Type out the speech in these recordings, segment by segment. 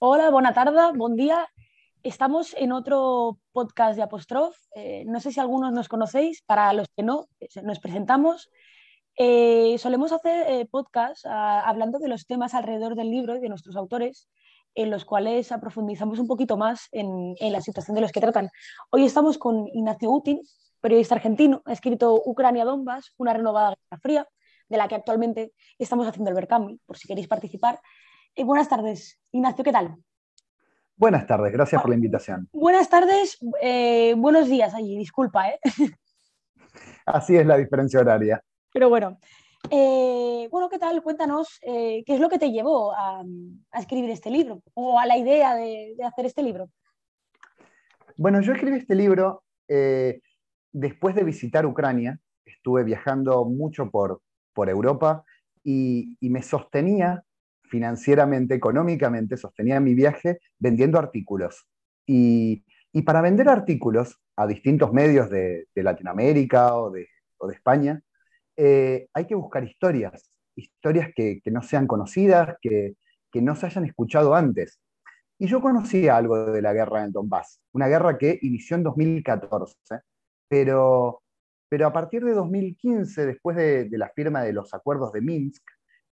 Hola, buena tarde, buen día. Estamos en otro podcast de Apostrof. Eh, no sé si algunos nos conocéis, para los que no, eh, nos presentamos. Eh, solemos hacer podcasts ah, hablando de los temas alrededor del libro y de nuestros autores, en los cuales aprofundizamos un poquito más en, la situación de los que tratan. Hoy estamos con Ignacio Utin, periodista argentino, ha escrito Ucrania Donbass, una renovada guerra fría, de la que actualmente estamos haciendo el Berkami, por si queréis participar. Eh, buenas tardes, Ignacio, ¿qué tal? Buenas tardes, gracias por la invitación. Buenas tardes, eh, buenos días allí, disculpa. ¿eh? Así es la diferencia horaria. Pero bueno, bueno, ¿qué tal? Cuéntanos, ¿qué es lo que te llevó a, escribir este libro o a la idea de, hacer este libro? Bueno, yo escribí este libro después de visitar Ucrania. Estuve viajando mucho por, por Europa y, y me sostenía financieramente, económicamente, sostenía mi viaje vendiendo artículos. Y, para vender artículos a distintos medios de, Latinoamérica o de, España, eh, hay que buscar historias, historias que, no sean conocidas, que, no se hayan escuchado antes. Y yo conocía algo de la guerra en Donbass, una guerra que inició en 2014, pero, pero a partir de 2015, después de, la firma de los acuerdos de Minsk,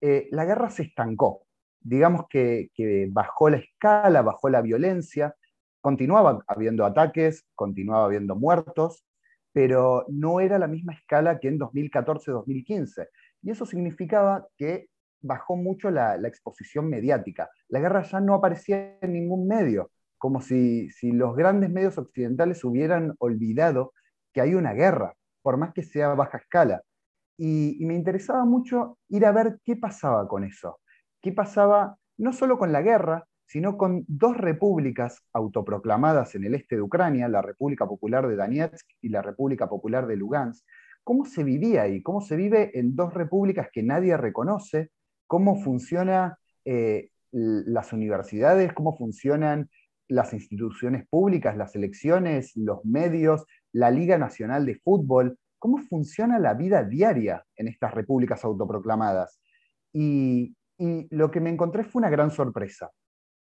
eh, la guerra se estancó digamos que, bajó la escala, bajó la violencia, continuaba habiendo ataques, continuaba habiendo muertos, pero no era la misma escala que en 2014-2015. Y eso significaba que bajó mucho la, exposición mediática. La guerra ya no aparecía en ningún medio, como si, los grandes medios occidentales hubieran olvidado que hay una guerra, por más que sea a baja escala. y me interesaba mucho ir a ver qué pasaba con eso qué pasaba no solo con la guerra, sino con dos repúblicas autoproclamadas en el este de Ucrania, la República Popular de Donetsk y la República Popular de Lugansk. ¿Cómo se vivía ahí? ¿Cómo se vive en dos repúblicas que nadie reconoce? ¿Cómo funcionan eh, las universidades? ¿Cómo funcionan las instituciones públicas, las elecciones, los medios, la Liga Nacional de Fútbol? ¿Cómo funciona la vida diaria en estas repúblicas autoproclamadas? Y, y lo que me encontré fue una gran sorpresa,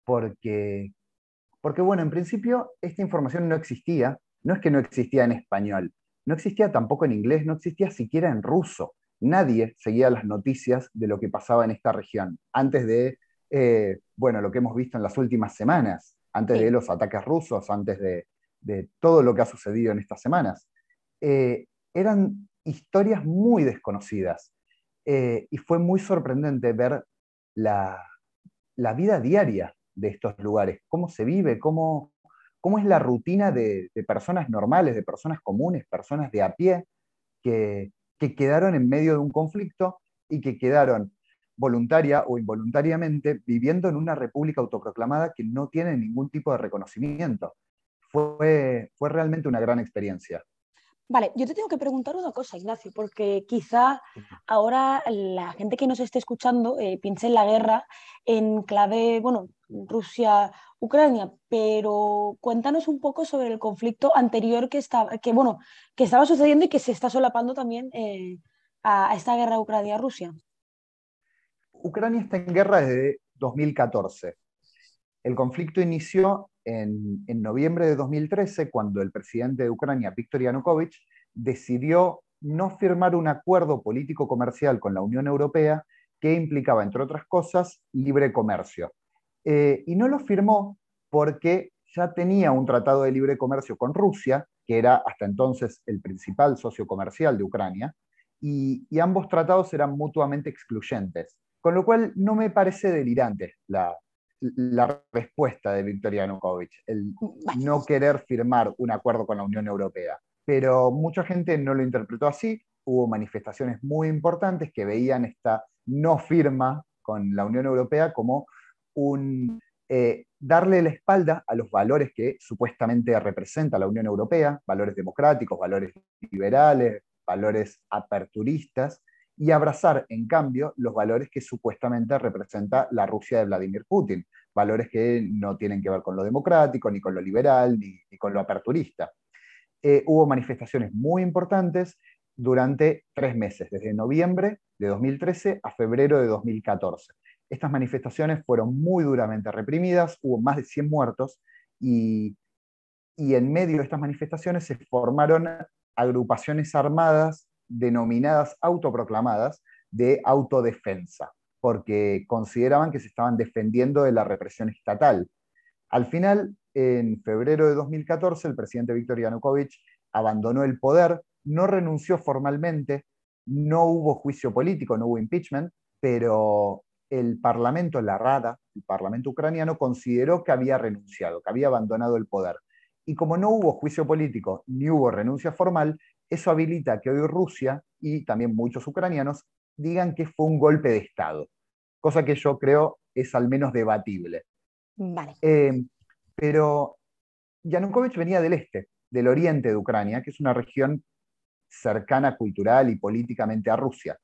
porque, porque, bueno, en principio esta información no existía, no es que no existía en español, no existía tampoco en inglés, no existía siquiera en ruso. Nadie seguía las noticias de lo que pasaba en esta región, antes de, eh, bueno, lo que hemos visto en las últimas semanas, antes de los ataques rusos, antes de, todo lo que ha sucedido en estas semanas. Eh, eran historias muy desconocidas. Eh, y fue muy sorprendente ver la, vida diaria de estos lugares, cómo se vive, cómo, cómo es la rutina de, personas normales, de personas comunes, personas de a pie, que, quedaron en medio de un conflicto y que quedaron voluntaria o involuntariamente viviendo en una república autoproclamada que no tiene ningún tipo de reconocimiento. Fue, fue realmente una gran experiencia. Vale, yo te tengo que preguntar una cosa, Ignacio, porque quizá ahora la gente que nos esté escuchando eh, piense en la guerra en clave, bueno, Rusia-Ucrania, pero cuéntanos un poco sobre el conflicto anterior que estaba, que, bueno, que estaba sucediendo y que se está solapando también eh, a, esta guerra Ucrania-Rusia. Ucrania está en guerra desde 2014. El conflicto inició en, noviembre de 2013, cuando el presidente de Ucrania, Viktor Yanukovych, decidió no firmar un acuerdo político-comercial con la Unión Europea que implicaba, entre otras cosas, libre comercio. Eh, y no lo firmó porque ya tenía un tratado de libre comercio con Rusia, que era hasta entonces el principal socio comercial de Ucrania, y, ambos tratados eran mutuamente excluyentes. Con lo cual no me parece delirante la, la respuesta de Viktor Yanukovych, el no querer firmar un acuerdo con la Unión Europea. Pero mucha gente no lo interpretó así, hubo manifestaciones muy importantes que veían esta no firma con la Unión Europea como un eh, darle la espalda a los valores que supuestamente representa la Unión Europea, valores democráticos, valores liberales, valores aperturistas, y abrazar, en cambio, los valores que supuestamente representa la Rusia de Vladimir Putin, valores que no tienen que ver con lo democrático, ni con lo liberal, ni, con lo aperturista. Eh, hubo manifestaciones muy importantes durante tres meses, desde noviembre de 2013 a febrero de 2014. Estas manifestaciones fueron muy duramente reprimidas, hubo más de 100 muertos y, y en medio de estas manifestaciones se formaron agrupaciones armadas denominadas autoproclamadas de autodefensa, porque consideraban que se estaban defendiendo de la represión estatal. Al final, en febrero de 2014, el presidente Viktor Yanukovych abandonó el poder, no renunció formalmente, no hubo juicio político, no hubo impeachment, pero el Parlamento, la Rada, el Parlamento ucraniano, consideró que había renunciado, que había abandonado el poder. Y como no hubo juicio político ni hubo renuncia formal, eso habilita que hoy Rusia y también muchos ucranianos digan que fue un golpe de Estado, cosa que yo creo es al menos debatible. Vale. Eh, pero Yanukovych venía del este, del oriente de Ucrania, que es una región cercana cultural y políticamente a Rusia.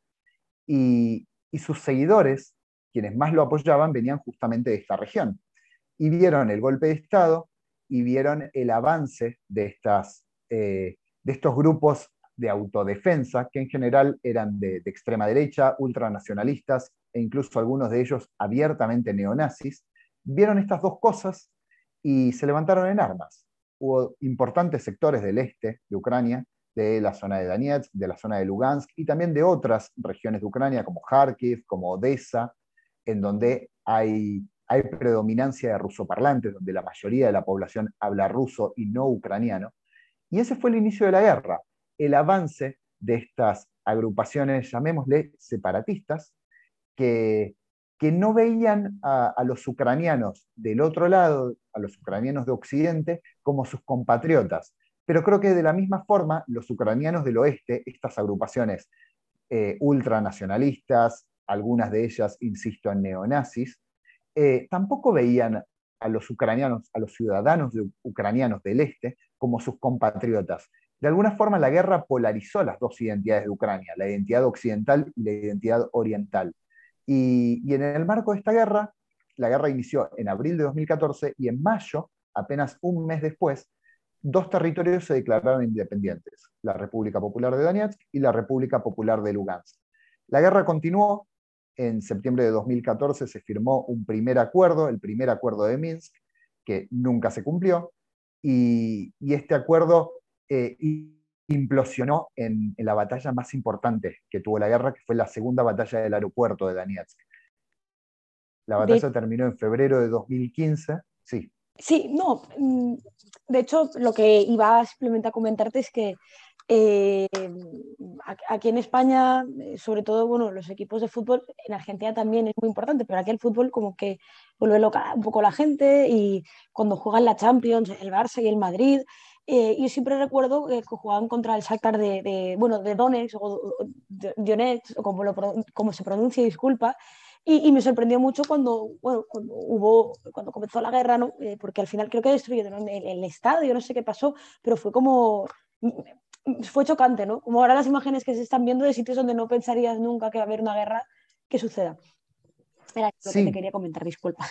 Y, y sus seguidores quienes más lo apoyaban venían justamente de esta región. Y vieron el golpe de Estado y vieron el avance de, estas, eh, de estos grupos de autodefensa, que en general eran de, extrema derecha, ultranacionalistas e incluso algunos de ellos abiertamente neonazis, vieron estas dos cosas y se levantaron en armas. Hubo importantes sectores del este de Ucrania, de la zona de Donetsk, de la zona de Lugansk y también de otras regiones de Ucrania como Kharkiv, como Odessa, en donde hay, hay predominancia de rusoparlantes, donde la mayoría de la población habla ruso y no ucraniano. Y ese fue el inicio de la guerra, el avance de estas agrupaciones, llamémosle separatistas, que, que no veían a, los ucranianos del otro lado, a los ucranianos de Occidente, como sus compatriotas. Pero creo que de la misma forma, los ucranianos del oeste, estas agrupaciones eh, ultranacionalistas, algunas de ellas, insisto, en neonazis, eh, tampoco veían a los ucranianos, a los ciudadanos ucranianos del este, como sus compatriotas. De alguna forma la guerra polarizó las dos identidades de Ucrania, la identidad occidental y la identidad oriental. Y, en el marco de esta guerra, la guerra inició en abril de 2014 y en mayo, apenas un mes después, dos territorios se declararon independientes, la República Popular de Donetsk y la República Popular de Lugansk. La guerra continuó en septiembre de 2014 se firmó un primer acuerdo, el primer acuerdo de Minsk, que nunca se cumplió, y, este acuerdo eh, implosionó en, la batalla más importante que tuvo la guerra, que fue la segunda batalla del aeropuerto de Donetsk. La batalla terminó en febrero de 2015, sí. Sí, no, mm, de hecho lo que iba simplemente a comentarte es que eh, aquí en España, eh, sobre todo, bueno, los equipos de fútbol, en Argentina también es muy importante, pero aquí el fútbol como que vuelve loca un poco la gente y cuando juegan la Champions, el Barça y el Madrid, eh, yo siempre recuerdo que jugaban contra el Shakhtar de, bueno, de Donetsk o Donetsk, o como, se pronuncia, disculpa, y, me sorprendió mucho cuando, bueno, hubo, cuando comenzó la guerra, ¿no? porque al final creo que destruyeron el, el estadio, no sé qué pasó, pero fue como fue chocante, ¿no? Como ahora las imágenes que se están viendo de sitios donde no pensarías nunca que va a haber una guerra que suceda. Era lo que te quería comentar, disculpa.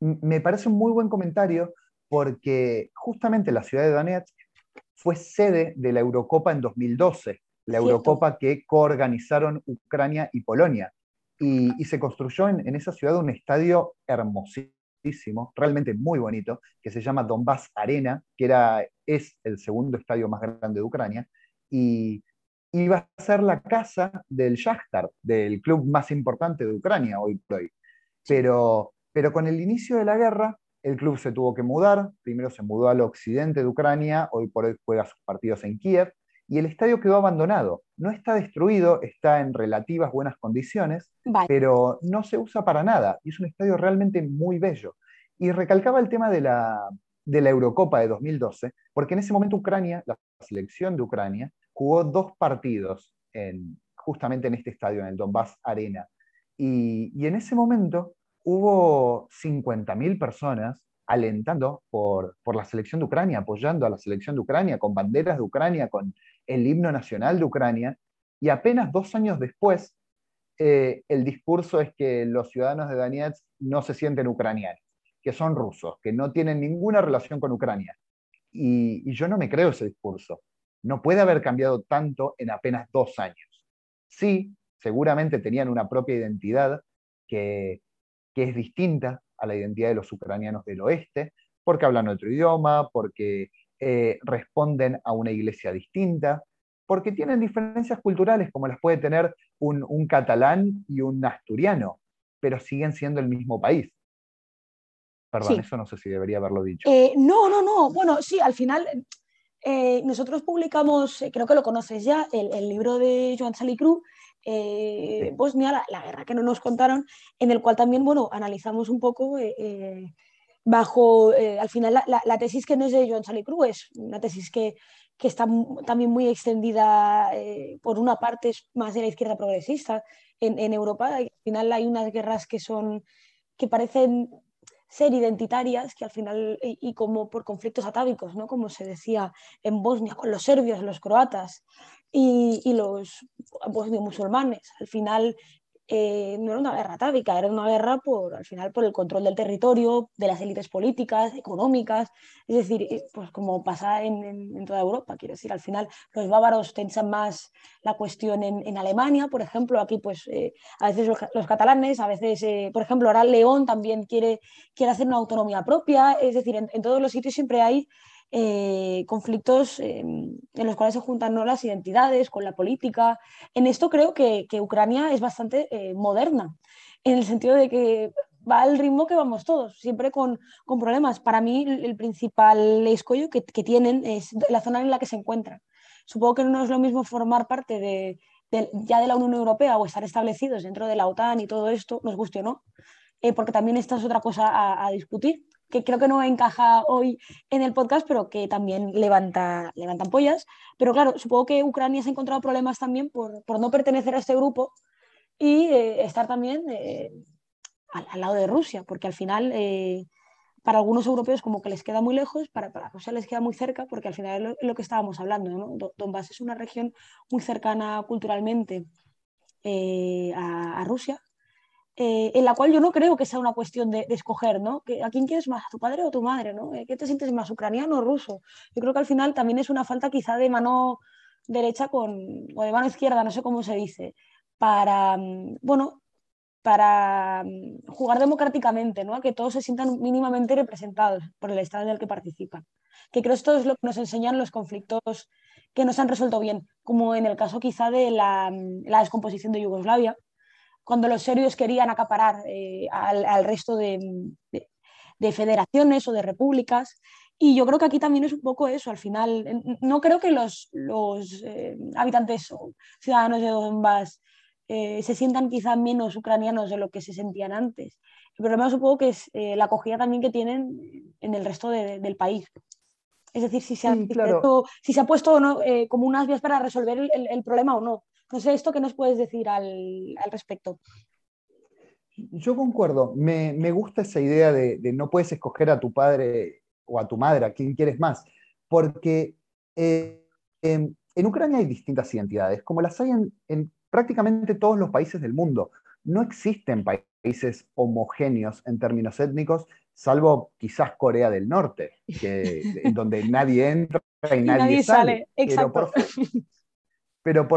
Me parece un muy buen comentario porque justamente la ciudad de Donetsk fue sede de la Eurocopa en 2012, la Eurocopa que coorganizaron Ucrania y Polonia. Y, se construyó en, en, esa ciudad un estadio hermosísimo, realmente muy bonito, que se llama Donbass Arena, que era es el segundo estadio más grande de Ucrania, y iba a ser la casa del Shakhtar, del club más importante de Ucrania hoy por hoy. Pero, pero con el inicio de la guerra, el club se tuvo que mudar, primero se mudó al occidente de Ucrania, hoy por hoy juega sus partidos en Kiev, y el estadio quedó abandonado. No está destruido, está en relativas buenas condiciones, pero no se usa para nada, y es un estadio realmente muy bello. Y recalcaba el tema de la, de la Eurocopa de 2012, porque en ese momento Ucrania, la selección de Ucrania, jugó dos partidos en, justamente en este estadio, en el Donbass Arena. Y, en ese momento hubo 50.000 personas alentando por, por, la selección de Ucrania, apoyando a la selección de Ucrania, con banderas de Ucrania, con el himno nacional de Ucrania. Y apenas dos años después, eh, el discurso es que los ciudadanos de Donetsk no se sienten ucranianos que son rusos, que no tienen ninguna relación con Ucrania. Y, yo no me creo ese discurso. No puede haber cambiado tanto en apenas dos años. Sí, seguramente tenían una propia identidad que, que es distinta a la identidad de los ucranianos del oeste, porque hablan otro idioma, porque eh, responden a una iglesia distinta, porque tienen diferencias culturales como las puede tener un, catalán y un asturiano, pero siguen siendo el mismo país. Perdón, eso no sé si debería haberlo dicho. Eh, no, no, no. Bueno, sí, al final eh, nosotros publicamos, creo que lo conoces ya, el, libro de Joan Salicru, eh, Bosnia, la, guerra que no nos contaron, en el cual también, bueno, analizamos un poco bajo, al final, la, tesis que no es de Joan Salicru, es una tesis que, que está también muy extendida, eh, por una parte es más de la izquierda progresista en, Europa, al final hay unas guerras que son, que parecen ser identitarias, que al final, y, como por conflictos atávicos, ¿no? como se decía en Bosnia, con los serbios, los croatas y, y los bosnios musulmanes, al final eh, no era una guerra atávica, era una guerra por, al final por el control del territorio, de las élites políticas, económicas, es decir, eh, pues como pasa en, toda Europa, quiero decir, al final los bávaros tensan más la cuestión en, Alemania, por ejemplo, aquí pues eh, a veces los, catalanes, a veces, por ejemplo, ahora León también quiere, quiere hacer una autonomía propia, es decir, en todos los sitios siempre hay eh, conflictos en los cuales se juntan ¿no? las identidades con la política. En esto creo que, Ucrania es bastante eh, moderna, en el sentido de que va al ritmo que vamos todos, siempre con, problemas. Para mí el principal escollo que, tienen es la zona en la que se encuentran. Supongo que no es lo mismo formar parte de, ya de la Unión Europea o estar establecidos dentro de la OTAN y todo esto, nos guste o no, eh, porque también esta es otra cosa a discutir que creo que no encaja hoy en el podcast, pero que también levanta, levantan pollas. Pero claro, supongo que Ucrania se ha encontrado problemas también por, no pertenecer a este grupo y eh, estar también eh, al, lado de Rusia, porque al final eh, para algunos europeos como que les queda muy lejos, para, para Rusia les queda muy cerca, porque al final es lo, que estábamos hablando. Donbass es una región muy cercana culturalmente a Rusia eh, en la cual yo no creo que sea una cuestión de, escoger, ¿no? ¿A quién quieres más, a tu padre o a tu madre, ¿no? ¿Qué te sientes más, ucraniano o ruso? Yo creo que al final también es una falta quizá de mano derecha con, o de mano izquierda, no sé cómo se dice, para, mm, bueno, para mm, jugar democráticamente, ¿no? Que todos se sientan mínimamente representados por el Estado en el que participan. Que creo esto es lo que nos enseñan los conflictos que no se han resuelto bien, como en el caso quizá de la, mm, la descomposición de Yugoslavia, cuando los serbios querían acaparar eh, al, resto de, federaciones o de repúblicas. Y yo creo que aquí también es un poco eso, al final, no creo que los, eh, habitantes o ciudadanos de Donbass eh, se sientan quizá menos ucranianos de lo que se sentían antes. El problema supongo que es la acogida también que tienen en el resto del país. Es decir, si se ha, puesto, si se ha puesto no, como unas vías para resolver el, problema o no. No sé, ¿esto qué nos puedes decir al, respecto? Yo concuerdo, me, gusta esa idea de, no puedes escoger a tu padre o a tu madre, a quien quieres más, porque eh, en, Ucrania hay distintas identidades, como las hay en, prácticamente todos los países del mundo. No existen países homogéneos en términos étnicos, salvo quizás Corea del Norte, en donde nadie entra y nadie, sale. Exacto. Pero por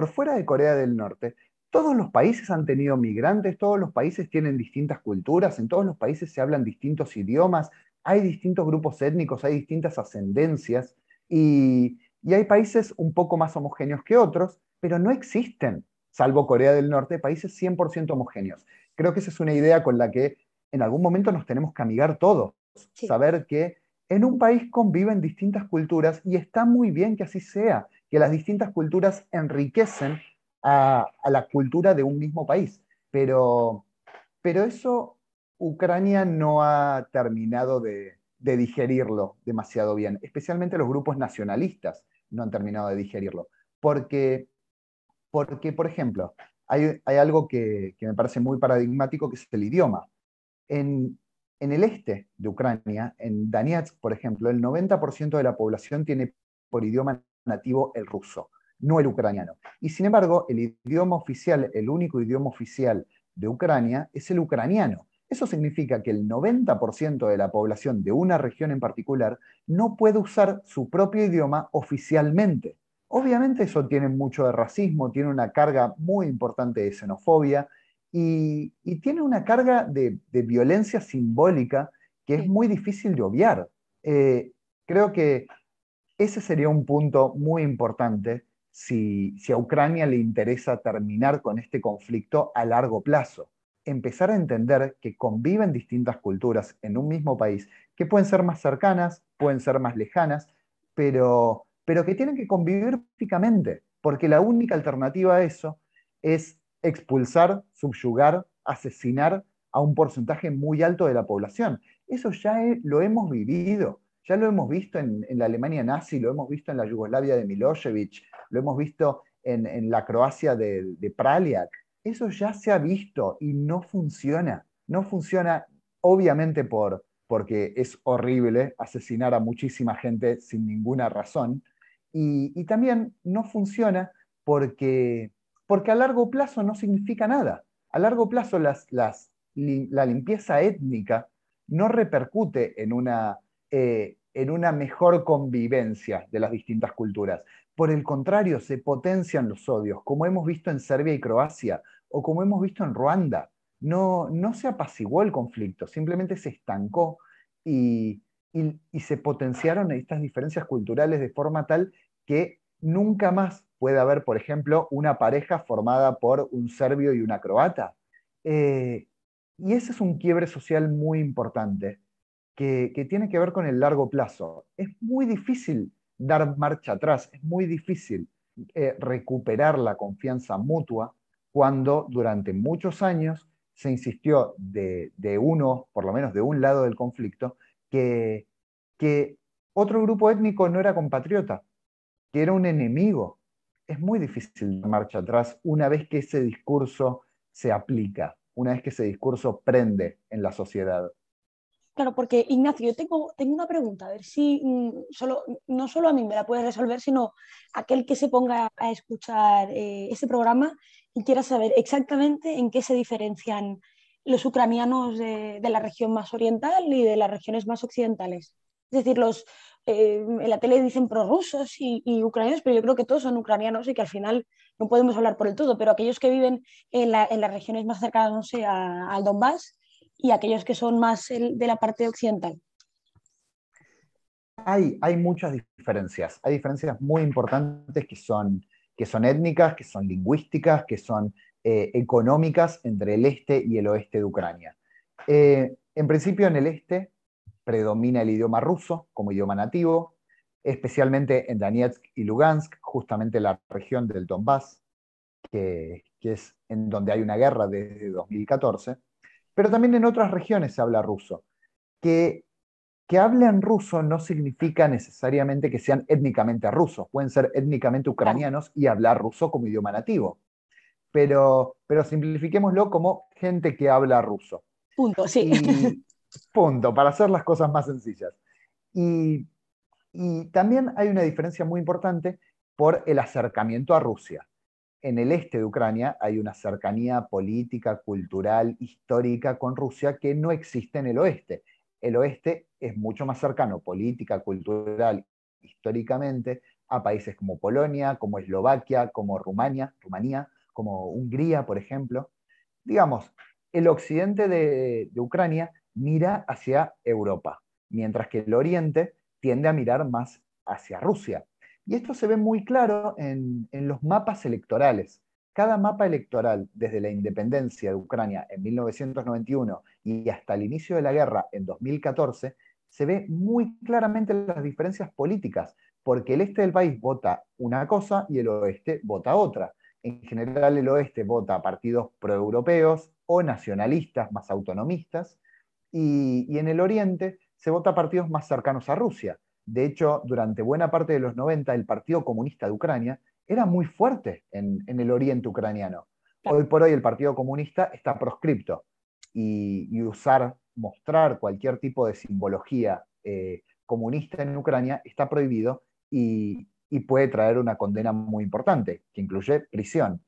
fuera de Corea del Norte, todos los países han tenido migrantes, todos los países tienen distintas culturas, en todos los países se hablan distintos idiomas, hay distintos grupos étnicos, hay distintas ascendencias y, hay países un poco más homogéneos que otros, pero no existen, salvo Corea del Norte, países 100% homogéneos. Creo que esa es una idea con la que en algún momento nos tenemos que amigar todos, saber que en un país conviven distintas culturas y está muy bien que así sea que las distintas culturas enriquecen a, la cultura de un mismo país. Pero, pero eso Ucrania no ha terminado de, digerirlo demasiado bien, especialmente los grupos nacionalistas no han terminado de digerirlo. Porque, porque por ejemplo, hay, algo que, me parece muy paradigmático, que es el idioma. En, en el este de Ucrania, en Donetsk, por ejemplo, el 90% de la población tiene por idioma nativo el ruso, no el ucraniano. Y sin embargo, el idioma oficial, el único idioma oficial de Ucrania es el ucraniano. Eso significa que el 90% de la población de una región en particular no puede usar su propio idioma oficialmente. Obviamente eso tiene mucho de racismo, tiene una carga muy importante de xenofobia y, tiene una carga de, violencia simbólica que es muy difícil de obviar. Eh, creo que ese sería un punto muy importante si, si, a Ucrania le interesa terminar con este conflicto a largo plazo. Empezar a entender que conviven distintas culturas en un mismo país, que pueden ser más cercanas, pueden ser más lejanas, pero, pero que tienen que convivir físicamente, porque la única alternativa a eso es expulsar, subyugar, asesinar a un porcentaje muy alto de la población. Eso ya lo hemos vivido, ya lo hemos visto en, la Alemania nazi, lo hemos visto en la Yugoslavia de Milosevic, lo hemos visto en, la Croacia de, de. Eso ya se ha visto y no funciona. No funciona, obviamente, por, porque es horrible asesinar a muchísima gente sin ninguna razón. Y, y también no funciona porque porque a largo plazo no significa nada. A largo plazo las, la limpieza étnica no repercute en una, eh, en una mejor convivencia de las distintas culturas. Por el contrario, se potencian los odios, como hemos visto en Serbia y Croacia, o como hemos visto en Ruanda. No, no se apaciguó el conflicto, simplemente se estancó y, se potenciaron estas diferencias culturales de forma tal que nunca más puede haber, por ejemplo, una pareja formada por un serbio y una croata. Eh, y ese es un quiebre social muy importante que, tiene que ver con el largo plazo. Es muy difícil dar marcha atrás, es muy difícil eh, recuperar la confianza mutua cuando durante muchos años se insistió de, uno, por lo menos de un lado del conflicto, que, que otro grupo étnico no era compatriota, que era un enemigo. Es muy difícil dar marcha atrás una vez que ese discurso se aplica, una vez que ese discurso prende en la sociedad. Claro, porque Ignacio, yo tengo, tengo una pregunta, a ver si mm, solo, no solo a mí me la puedes resolver, sino aquel que se ponga a escuchar eh, este programa y quiera saber exactamente en qué se diferencian los ucranianos de, la región más oriental y de las regiones más occidentales. Es decir, los, eh, en la tele dicen prorrusos y, y ucranianos, pero yo creo que todos son ucranianos y que al final no podemos hablar por el todo, pero aquellos que viven en, las regiones más cercanas, no sé, al Donbass y aquellos que son más de la parte occidental. Hay, hay muchas diferencias, hay diferencias muy importantes que son, que son étnicas, que son lingüísticas, que son eh, económicas entre el este y el oeste de Ucrania. Eh, en principio, en el este predomina el idioma ruso como idioma nativo, especialmente en Donetsk y Lugansk, justamente la región del Donbass, que, es en donde hay una guerra desde 2014, pero también en otras regiones se habla ruso. Que, que hablen ruso no significa necesariamente que sean étnicamente rusos, pueden ser étnicamente ucranianos y hablar ruso como idioma nativo. Pero, pero simplifiquémoslo como gente que habla ruso. Punto, sí. Punto, para hacer las cosas más sencillas. Y, también hay una diferencia muy importante por el acercamiento a Rusia. En el este de Ucrania hay una cercanía política, cultural, histórica con Rusia que no existe en el oeste. El oeste es mucho más cercano política, cultural, históricamente a países como Polonia, como Eslovaquia, como Rumania, Rumanía, como Hungría, por ejemplo. Digamos, el occidente de Ucrania mira hacia Europa, mientras que el Oriente tiende a mirar más hacia Rusia. Y esto se ve muy claro en, los mapas electorales. Cada mapa electoral, desde la independencia de Ucrania en 1991 y hasta el inicio de la guerra en 2014, se ve muy claramente las diferencias políticas, porque el este del país vota una cosa y el oeste vota otra. En general, el oeste vota partidos proeuropeos o nacionalistas más autonomistas, y, en el Oriente se vota partidos más cercanos a Rusia. De hecho, durante buena parte de los 90, el Partido Comunista de Ucrania era muy fuerte en, el oriente ucraniano. Hoy por hoy el Partido Comunista está proscripto y, usar, mostrar cualquier tipo de simbología eh, comunista en Ucrania está prohibido y, y, puede traer una condena muy importante, que incluye prisión.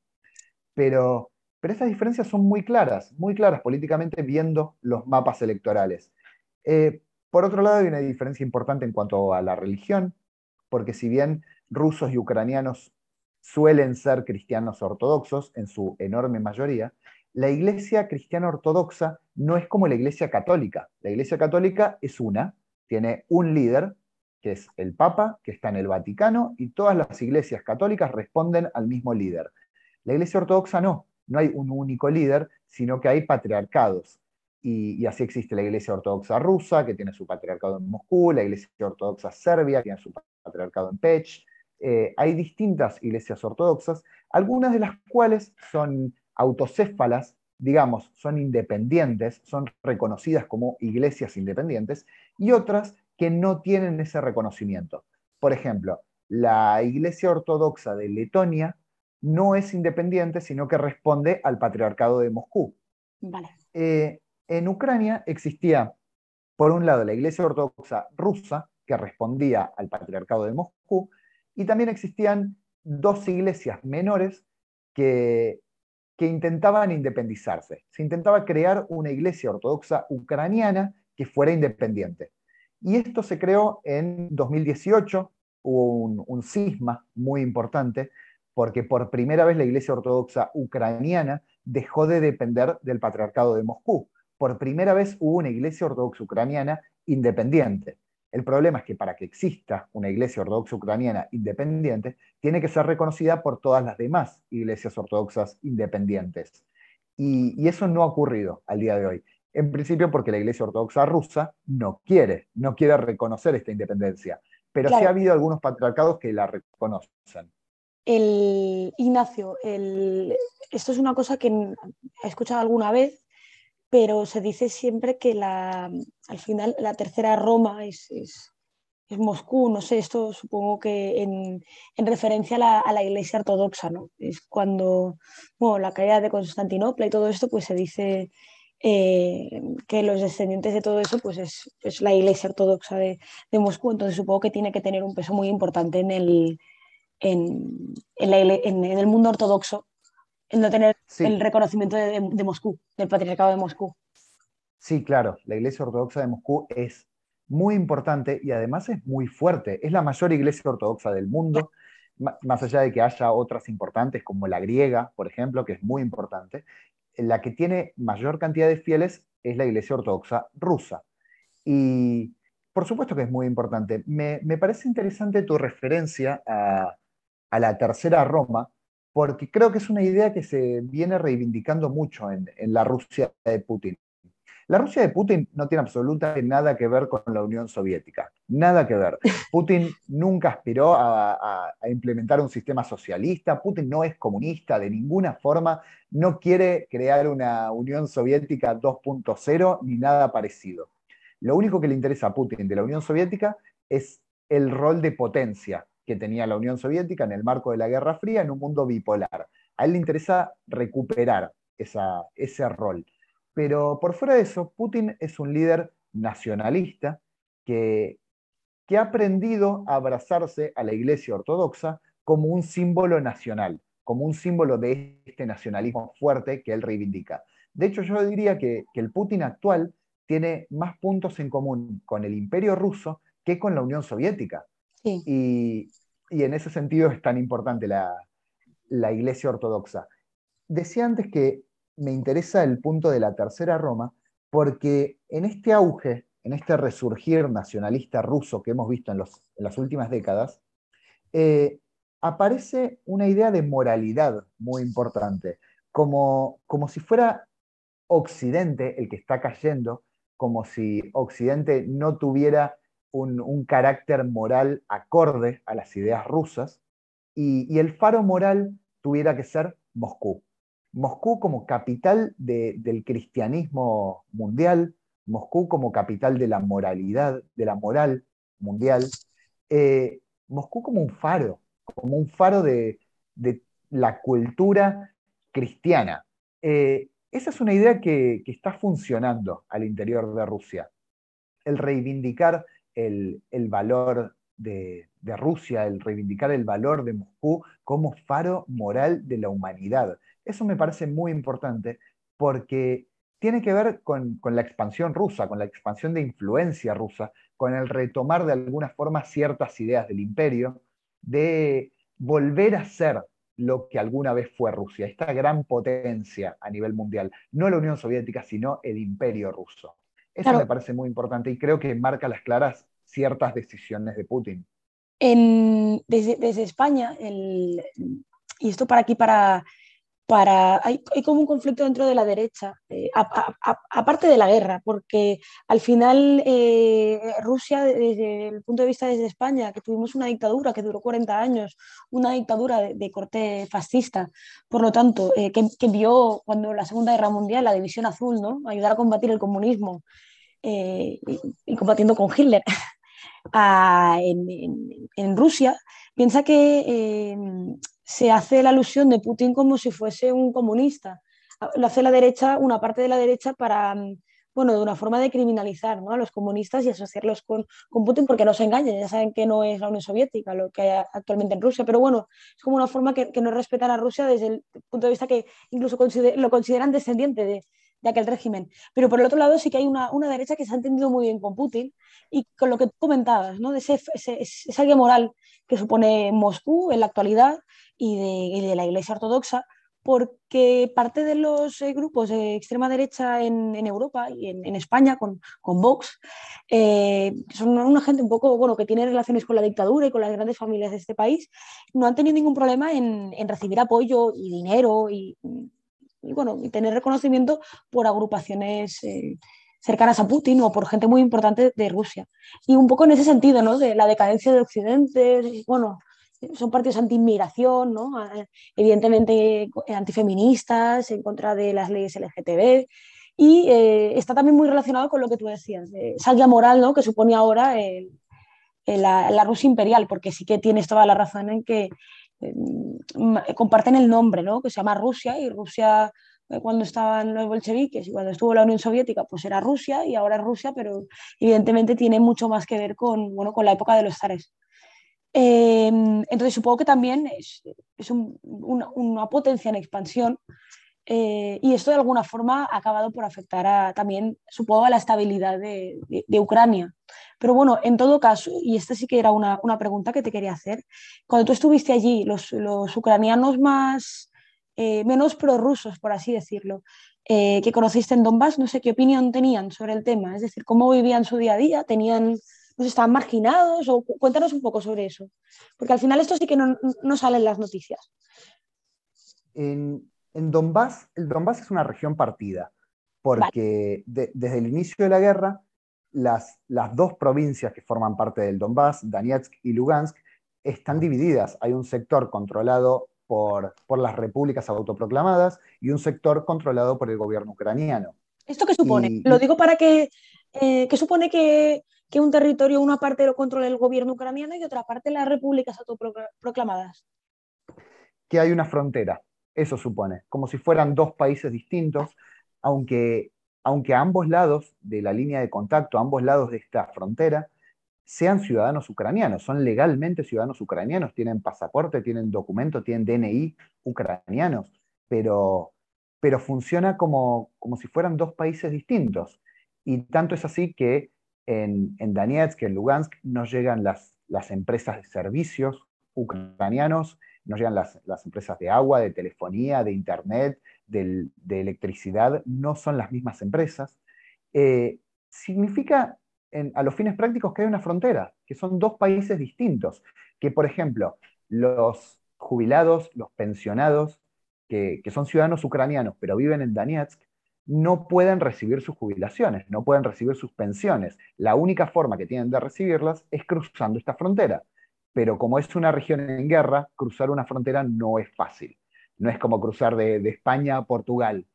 Pero pero estas diferencias son muy claras, muy claras políticamente viendo los mapas electorales. Eh, por otro lado, hay una diferencia importante en cuanto a la religión, porque si bien rusos y ucranianos suelen ser cristianos ortodoxos en su enorme mayoría, la iglesia cristiana ortodoxa no es como la iglesia católica. La iglesia católica es una, tiene un líder, que es el Papa, que está en el Vaticano, y todas las iglesias católicas responden al mismo líder. La iglesia ortodoxa no, no hay un único líder, sino que hay patriarcados. Y, así existe la iglesia ortodoxa rusa, que tiene su patriarcado en Moscú, la iglesia ortodoxa serbia, que tiene su patriarcado en Pech. Eh, hay distintas iglesias ortodoxas, algunas de las cuales son autocéfalas, digamos, son independientes, son reconocidas como iglesias independientes, y otras que no tienen ese reconocimiento. Por ejemplo, la iglesia ortodoxa de Letonia no es independiente, sino que responde al patriarcado de Moscú. Eh, en Ucrania existía, por un lado, la iglesia ortodoxa rusa, que respondía al patriarcado de Moscú, y también existían dos iglesias menores que, intentaban independizarse. Se intentaba crear una iglesia ortodoxa ucraniana que fuera independiente. Y esto se creó en 2018, hubo un, un cisma muy importante porque por primera vez la Iglesia Ortodoxa ucraniana dejó de depender del patriarcado de Moscú. Por primera vez hubo una Iglesia Ortodoxa ucraniana independiente. El problema es que para que exista una Iglesia Ortodoxa ucraniana independiente, tiene que ser reconocida por todas las demás iglesias ortodoxas independientes. Y, eso no ha ocurrido al día de hoy. En principio porque la Iglesia Ortodoxa rusa no quiere, no quiere reconocer esta independencia. Pero sí ha habido algunos patriarcados que la reconocen el Ignacio, esto es una cosa que he escuchado alguna vez, pero se dice siempre que la, al final la tercera Roma es, Moscú, no sé, esto supongo que en, referencia a la, Iglesia Ortodoxa, ¿no? Es cuando, bueno, la caída de Constantinopla y todo esto, pues se dice eh, que los descendientes de todo eso, pues es, la Iglesia Ortodoxa de, de Moscú, entonces supongo que tiene que tener un peso muy importante en el, en, el mundo ortodoxo, en no tener el reconocimiento de, Moscú, del patriarcado de Moscú. Sí, claro, la Iglesia Ortodoxa de Moscú es muy importante y además es muy fuerte. Es la mayor iglesia ortodoxa del mundo, más allá de que haya otras importantes como la griega, por ejemplo, que es muy importante. La que tiene mayor cantidad de fieles es la iglesia ortodoxa rusa. Y por supuesto que es muy importante. Me, me parece interesante tu referencia a, a la tercera Roma, porque creo que es una idea que se viene reivindicando mucho en, la Rusia de Putin. La Rusia de Putin no tiene absolutamente nada que ver con la Unión Soviética, nada que ver. Putin nunca aspiró a, implementar un sistema socialista, Putin no es comunista de ninguna forma, no quiere crear una Unión Soviética 2.0 ni nada parecido. Lo único que le interesa a Putin de la Unión Soviética es el rol de potencia, que tenía la Unión Soviética en el marco de la Guerra Fría en un mundo bipolar. A él le interesa recuperar ese rol. Pero por fuera de eso, Putin es un líder nacionalista que, que ha aprendido a abrazarse a la Iglesia Ortodoxa como un símbolo nacional, como un símbolo de este nacionalismo fuerte que él reivindica. De hecho, yo diría que, que el Putin actual tiene más puntos en común con el imperio ruso que con la Unión Soviética. Y, en ese sentido es tan importante la, Iglesia Ortodoxa. Decía antes que me interesa el punto de la Tercera Roma, porque en este auge, en este resurgir nacionalista ruso que hemos visto en, las últimas décadas, eh, aparece una idea de moralidad muy importante, como, como si fuera Occidente el que está cayendo, como si Occidente no tuviera un, carácter moral acorde a las ideas rusas y, el faro moral tuviera que ser Moscú. Moscú como capital del cristianismo mundial, Moscú como capital de la moralidad, de la moral mundial, eh, Moscú como un faro, como un faro de, la cultura cristiana. Eh, esa es una idea que, que, está funcionando al interior de Rusia. El reivindicar el, valor de, Rusia, el reivindicar el valor de Moscú como faro moral de la humanidad. Eso me parece muy importante porque tiene que ver con, la expansión rusa, con la expansión de influencia rusa, con el retomar de alguna forma ciertas ideas del imperio, de volver a ser lo que alguna vez fue Rusia, esta gran potencia a nivel mundial, no la Unión Soviética, sino el imperio ruso. Eso me parece muy importante y creo que marca las claras ciertas decisiones de Putin. desde, España, y esto para aquí, para, para, hay, como un conflicto dentro de la derecha, eh, aparte de la guerra, porque al final eh, Rusia, desde el punto de vista desde España, que tuvimos una dictadura que duró 40 años, una dictadura de, corte fascista, por lo tanto, eh, que, que, vio cuando la Segunda Guerra Mundial la división azul, ¿no? ayudar a combatir el comunismo y, combatiendo con Hitler. en, Rusia, piensa que se hace la alusión de Putin como si fuese un comunista. Lo hace la derecha, una parte de la derecha, para, mm, bueno, de una forma de criminalizar a los comunistas y asociarlos con, Putin, porque no se engañen, ya saben que no es la Unión Soviética lo que hay actualmente en Rusia, pero bueno, es como una forma que, no respetan a Rusia desde el punto de vista que incluso lo consideran descendiente de, aquel régimen. Pero por el otro lado sí que hay una, derecha que se ha entendido muy bien con Putin y con lo que comentabas, ¿no? de ese, esa guía moral que supone Moscú en la actualidad y de, la Iglesia Ortodoxa, porque parte de los eh, grupos de extrema derecha en, Europa y en, España, con, con Vox, eh, son una gente un poco, bueno, que tiene relaciones con la dictadura y con las grandes familias de este país, no han tenido ningún problema en, recibir apoyo y dinero y, bueno, y tener reconocimiento por agrupaciones eh, cercanas a Putin o por gente muy importante de Rusia. Y un poco en ese sentido, ¿no? De la decadencia de Occidente, bueno, son partidos anti-inmigración, ¿no? evidentemente antifeministas, en contra de las leyes LGTB. Y eh, está también muy relacionado con lo que tú decías, de esa moral ¿no? que supone ahora la, Rusia imperial, porque sí que tienes toda la razón en que comparten el nombre, ¿no? que se llama Rusia, y Rusia eh, cuando estaban los bolcheviques y cuando estuvo la Unión Soviética, pues era Rusia y ahora es Rusia, pero evidentemente tiene mucho más que ver con, bueno, con la época de los zares. Em, entonces supongo que también es, una, potencia en expansión eh, y esto de alguna forma ha acabado por afectar a, también, supongo, a la estabilidad de, Ucrania. Pero bueno, en todo caso, y esta sí que era una, pregunta que te quería hacer, cuando tú estuviste allí, los, ucranianos más, eh, menos prorrusos, por así decirlo, eh, que conociste en Donbass, no sé qué opinión tenían sobre el tema, es decir, cómo vivían su día a día, tenían pues estaban marginados? O cuéntanos un poco sobre eso, porque al final esto sí que no, no sale en las noticias. En, en, Donbass, el Donbass es una región partida, porque desde el inicio de la guerra, las, las dos provincias que forman parte del Donbass, Donetsk y Lugansk, están divididas. Hay un sector controlado por, por, las repúblicas autoproclamadas y un sector controlado por el gobierno ucraniano. ¿Esto qué supone? Lo digo para que, eh, ¿qué supone que que un territorio, una parte lo controla el gobierno ucraniano y otra parte las repúblicas autoproclamadas. Que hay una frontera, eso supone, como si fueran dos países distintos, aunque, aunque a ambos lados de la línea de contacto, a ambos lados de esta frontera, sean ciudadanos ucranianos, son legalmente ciudadanos ucranianos, tienen pasaporte, tienen documento, tienen DNI ucranianos, pero, pero funciona como, como si fueran dos países distintos. Y tanto es así que en, en Donetsk, en Lugansk, no llegan las, las empresas de servicios ucranianos, no llegan las, empresas de agua, de telefonía, de internet, de, electricidad, no son las mismas empresas. Eh, significa, a los fines prácticos, que hay una frontera, que son dos países distintos, que por ejemplo, los jubilados, los pensionados, que, que son ciudadanos ucranianos, pero viven en Donetsk, no pueden recibir sus jubilaciones, no pueden recibir sus pensiones. La única forma que tienen de recibirlas es cruzando esta frontera. Pero como es una región en guerra, cruzar una frontera no es fácil. No es como cruzar de, España a Portugal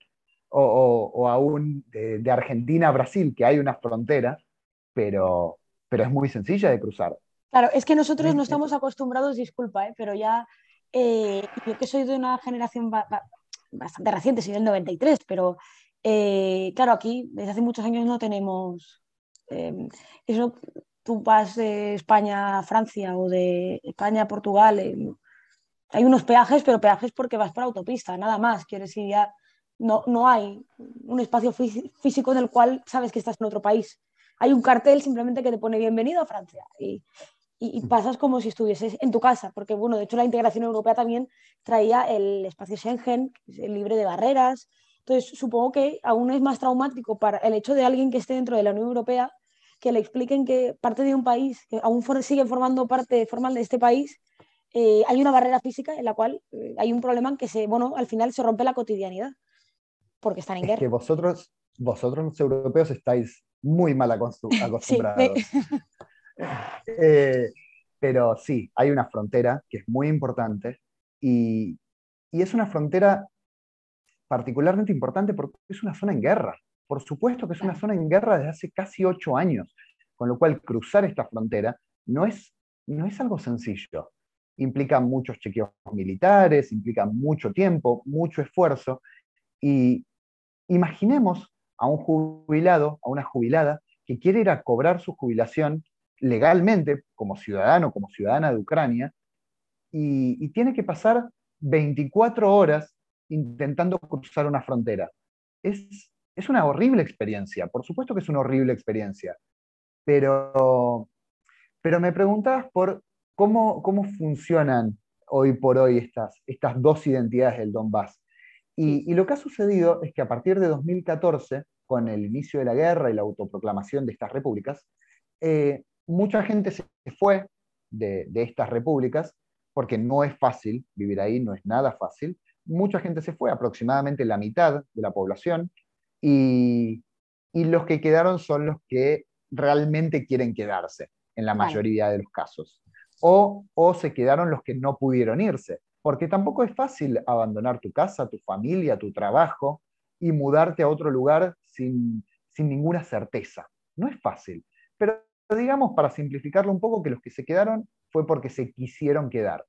o, aún de, Argentina a Brasil, que hay una frontera, pero, pero es muy sencilla de cruzar. Claro, es que nosotros no estamos acostumbrados, disculpa, ¿eh? pero ya eh, yo que soy de una generación bastante reciente, soy del 93, pero eh, claro, aquí desde hace muchos años no tenemos em, eso. Tú vas de España a Francia o de España a Portugal. Em, hay unos peajes, pero peajes porque vas por autopista, nada más. Quiere decir, ya no, no hay un espacio físico en el cual sabes que estás en otro país. Hay un cartel simplemente que te pone bienvenido a Francia. Y, y, pasas como si estuvieses en tu casa, porque bueno, de hecho la integración europea también traía el espacio Schengen, libre de barreras, entonces supongo que aún es más traumático para el hecho de alguien que esté dentro de la Unión Europea que le expliquen que parte de un país, que aún sigue formando parte formal de este país, eh, hay una barrera física en la cual eh, hay un problema en que se, bueno, al final se rompe la cotidianidad, porque están en guerra. que vosotros, vosotros los europeos estáis muy mal acostumbrados. Eh, pero sí, hay una frontera que es muy importante y, y es una frontera particularmente importante porque es una zona en guerra. Por supuesto que es una zona en guerra desde hace casi ocho años, con lo cual cruzar esta frontera no es, no es algo sencillo. Implica muchos chequeos militares, implica mucho tiempo, mucho esfuerzo. Y imaginemos a un jubilado, a una jubilada, que quiere ir a cobrar su jubilación legalmente, como ciudadano, como ciudadana de Ucrania, y, y tiene que pasar 24 horas intentando cruzar una frontera. Es, es una horrible experiencia, por supuesto que es una horrible experiencia, pero, pero me preguntabas por cómo, cómo funcionan hoy por hoy estas, estas dos identidades del Donbass. Y, lo que ha sucedido es que a partir de 2014, con el inicio de la guerra y la autoproclamación de estas repúblicas, eh, mucha gente se fue de, de, estas repúblicas, porque no es fácil vivir ahí, no es nada fácil, mucha gente se fue, aproximadamente la mitad de la población, y, los que quedaron son los que realmente quieren quedarse, en la mayoría de los casos. O, o se quedaron los que no pudieron irse, porque tampoco es fácil abandonar tu casa, tu familia, tu trabajo y mudarte a otro lugar sin, sin ninguna certeza. No es fácil. Pero digamos, para simplificarlo un poco, que los que se quedaron fue porque se quisieron quedar.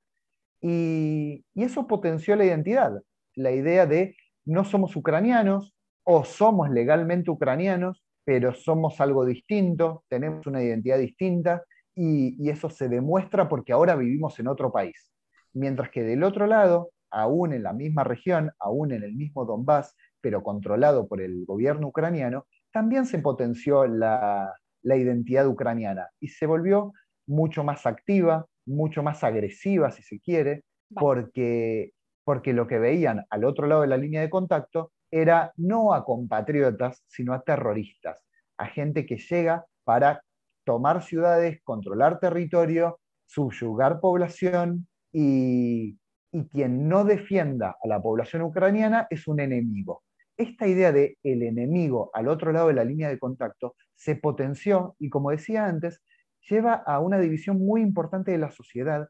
Y, eso potenció la identidad, la idea de no somos ucranianos o somos legalmente ucranianos, pero somos algo distinto, tenemos una identidad distinta y, eso se demuestra porque ahora vivimos en otro país. Mientras que del otro lado, aún en la misma región, aún en el mismo Donbass, pero controlado por el gobierno ucraniano, también se potenció la, la identidad ucraniana y se volvió mucho más activa, mucho más agresiva, si se quiere, porque, porque lo que veían al otro lado de la línea de contacto era no a compatriotas, sino a terroristas, a gente que llega para tomar ciudades, controlar territorio, subyugar población y, y quien no defienda a la población ucraniana es un enemigo. Esta idea de el enemigo al otro lado de la línea de contacto se potenció y como decía antes, lleva a una división muy importante de la sociedad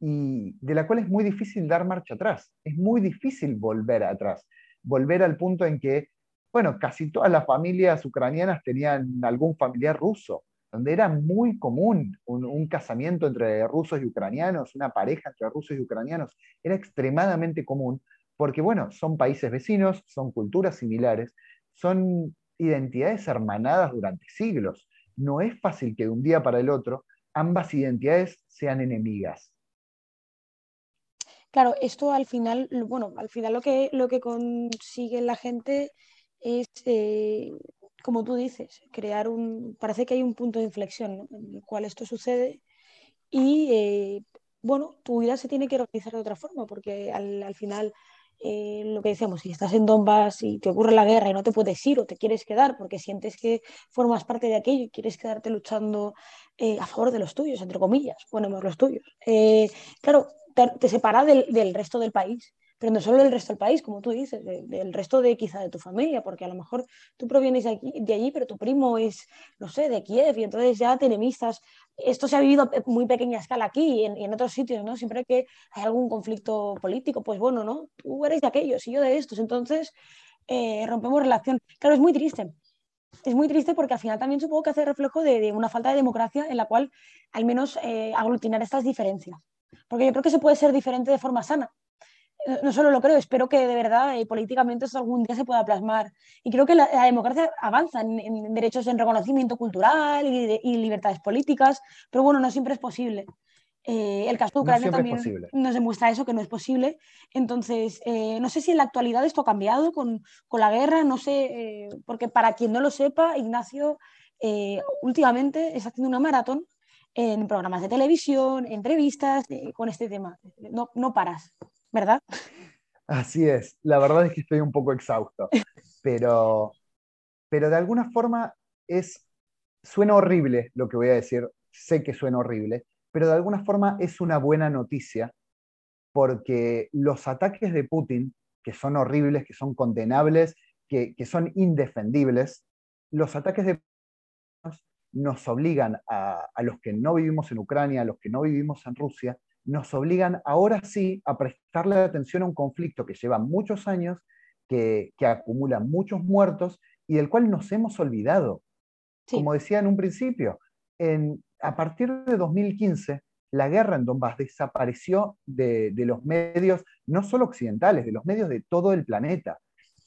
y de la cual es muy difícil dar marcha atrás. Es muy difícil volver atrás, volver al punto en que, bueno, casi todas las familias ucranianas tenían algún familiar ruso, donde era muy común un, casamiento entre rusos y ucranianos, una pareja entre rusos y ucranianos, era extremadamente común, porque, bueno, son países vecinos, son culturas similares, son identidades hermanadas durante siglos no es fácil que de un día para el otro ambas identidades sean enemigas. Claro, esto al final, bueno, al final lo que, lo que consigue la gente es, eh, como tú dices, crear un, parece que hay un punto de inflexión en el cual esto sucede y, eh, bueno, tu vida se tiene que organizar de otra forma, porque al, al final eh, lo que decíamos, si estás en Donbass y te ocurre la guerra y no te puedes ir o te quieres quedar porque sientes que formas parte de aquello y quieres quedarte luchando a favor de los tuyos, entre comillas, ponemos los tuyos. Claro, te, separa del, resto del país pero no solo del resto del país, como tú dices, del resto de quizá de tu familia, porque a lo mejor tú provienes de, aquí, de allí, pero tu primo es, no sé, de Kiev, y entonces ya te enemistas. Esto se ha vivido muy pequeña escala aquí y en, otros sitios, ¿no? Siempre que hay algún conflicto político, pues bueno, ¿no? Tú eres de aquellos y yo de estos, entonces eh, rompemos relación. Claro, es muy triste. Es muy triste porque al final también supongo que hace reflejo de, de una falta de democracia en la cual al menos eh, aglutinar estas diferencias. Porque yo creo que se puede ser diferente de forma sana no solo lo creo, espero que de verdad eh, políticamente eso algún día se pueda plasmar. Y creo que la, democracia avanza en, derechos en reconocimiento cultural y, libertades políticas, pero bueno, no siempre es posible. Eh, el caso de Ucrania también nos demuestra eso, que no es posible. Entonces, eh, no sé si en la actualidad esto ha cambiado con, con la guerra, no sé, porque para quien no lo sepa, Ignacio últimamente está haciendo una maratón en programas de televisión, entrevistas eh, con este tema. No, no paras, ¿verdad? Así es, la verdad es que estoy un poco exhausto, pero, pero de alguna forma es, suena horrible lo que voy a decir, sé que suena horrible, pero de alguna forma es una buena noticia porque los ataques de Putin, que son horribles, que son condenables, que, son indefendibles, los ataques de nos obligan a, los que no vivimos en Ucrania, a los que no vivimos en Rusia, nos obligan ahora sí a prestarle atención a un conflicto que lleva muchos años, que, acumula muchos muertos y del cual nos hemos olvidado. Como decía en un principio, en, a partir de 2015, la guerra en Donbass desapareció de, los medios, no solo occidentales, de los medios de todo el planeta.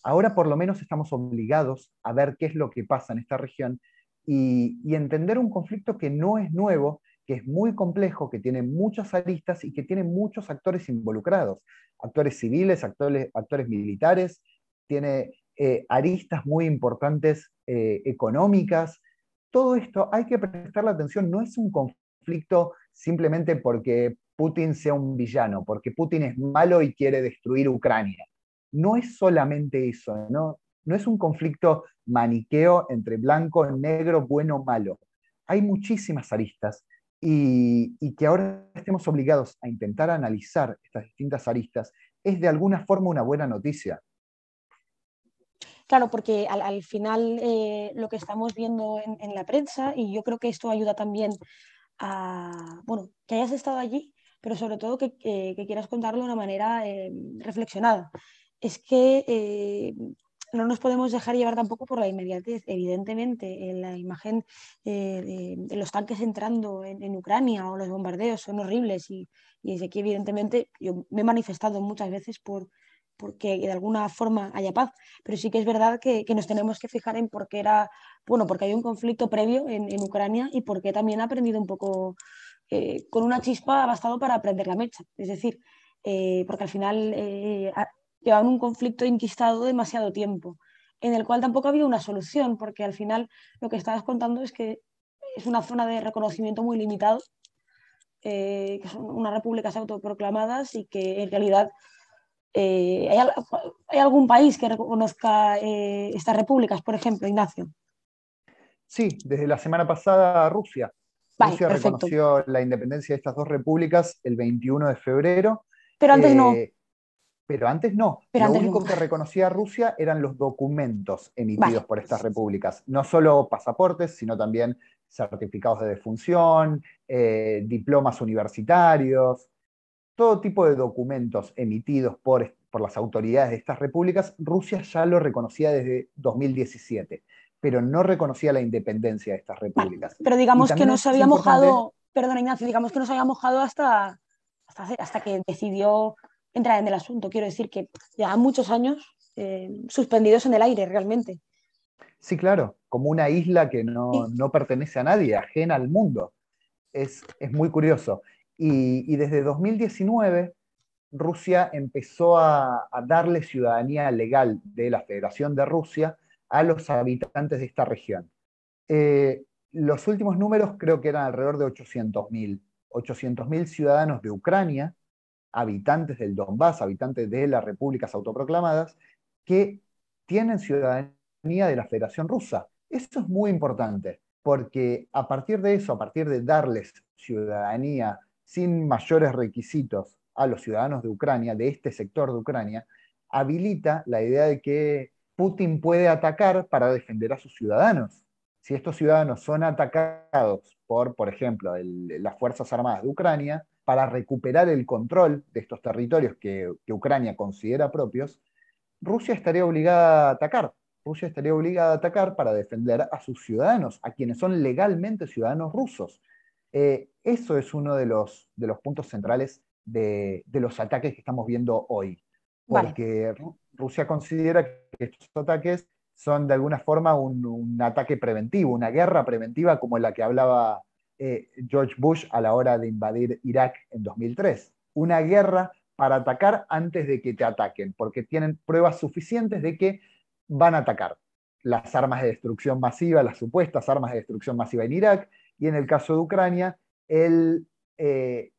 Ahora por lo menos estamos obligados a ver qué es lo que pasa en esta región y, entender un conflicto que no es nuevo, que es muy complejo, que tiene muchas aristas y que tiene muchos actores involucrados, actores civiles, actores, militares, tiene eh, aristas muy importantes eh, económicas, todo esto hay que prestarle atención, no es un conflicto simplemente porque Putin sea un villano, porque Putin es malo y quiere destruir Ucrania. No es solamente eso, no, no es un conflicto maniqueo entre blanco, negro, bueno, malo. Hay muchísimas aristas y, que ahora estemos obligados a intentar analizar estas distintas aristas es de alguna forma una buena noticia. Claro, porque al, final eh, lo que estamos viendo en, la prensa, y yo creo que esto ayuda también a, bueno, que hayas estado allí, pero sobre todo que, quieras contarlo de una manera eh, reflexionada. Es que eh, no nos podemos dejar llevar tampoco por la inmediatez. Evidentemente, en la imagen de, los tanques entrando en, Ucrania o los bombardeos son horribles y, y desde aquí, evidentemente, yo me he manifestado muchas veces por porque de alguna forma haya paz, pero sí que es verdad que, nos tenemos que fijar en por qué era, bueno, porque hay un conflicto previo en, Ucrania y porque también ha aprendido un poco, eh, con una chispa ha bastado para aprender la mecha, es decir, eh, porque al final eh, llevan un conflicto inquistado demasiado tiempo, en el cual tampoco ha habido una solución, porque al final lo que estabas contando es que es una zona de reconocimiento muy limitado, que son unas repúblicas autoproclamadas y que en realidad eh, ¿hay, algún país que reconozca eh, estas repúblicas, por ejemplo, Ignacio? Sí, desde la semana pasada Rusia. Rusia reconoció la independencia de estas dos repúblicas el 21 de febrero. Pero antes no. Eh, pero antes no. Lo único que reconocía Rusia eran los documentos emitidos por estas repúblicas. No solo pasaportes, sino también certificados de defunción, diplomas universitarios, todo tipo de documentos emitidos por, por las autoridades de estas repúblicas, Rusia ya lo reconocía desde 2017, pero no reconocía la independencia de estas repúblicas. pero digamos que no se había mojado, perdón Ignacio, digamos que no se había mojado hasta, hasta, que decidió entrar en el asunto. Quiero decir que ya muchos años eh, suspendidos en el aire realmente. Sí, claro, como una isla que no, no pertenece a nadie, ajena al mundo. Es, es, muy curioso. Y, desde 2019 Rusia empezó a, darle ciudadanía legal de la Federación de Rusia a los habitantes de esta región. Eh, los últimos números creo que eran alrededor de 800.000. 800.000 ciudadanos de Ucrania, habitantes del Donbass, habitantes de las repúblicas autoproclamadas, que tienen ciudadanía de la Federación Rusa. Eso es muy importante, porque a partir de eso, a partir de darles ciudadanía sin mayores requisitos a los ciudadanos de Ucrania, de este sector de Ucrania, habilita la idea de que Putin puede atacar para defender a sus ciudadanos. Si estos ciudadanos son atacados por, por ejemplo, las Fuerzas Armadas de Ucrania, para recuperar el control de estos territorios que, que Ucrania considera propios, Rusia estaría obligada a atacar. Rusia estaría obligada a atacar para defender a sus ciudadanos, a quienes son legalmente ciudadanos rusos. Eh, eso es uno de los, de los puntos centrales de, los ataques que estamos viendo hoy. Porque Rusia considera que estos ataques son de alguna forma un, ataque preventivo, una guerra preventiva como la que hablaba eh, George Bush a la hora de invadir Irak en 2003. Una guerra para atacar antes de que te ataquen, porque tienen pruebas suficientes de que van a atacar. Las armas de destrucción masiva, las supuestas armas de destrucción masiva en Irak, y en el caso de Ucrania, eh,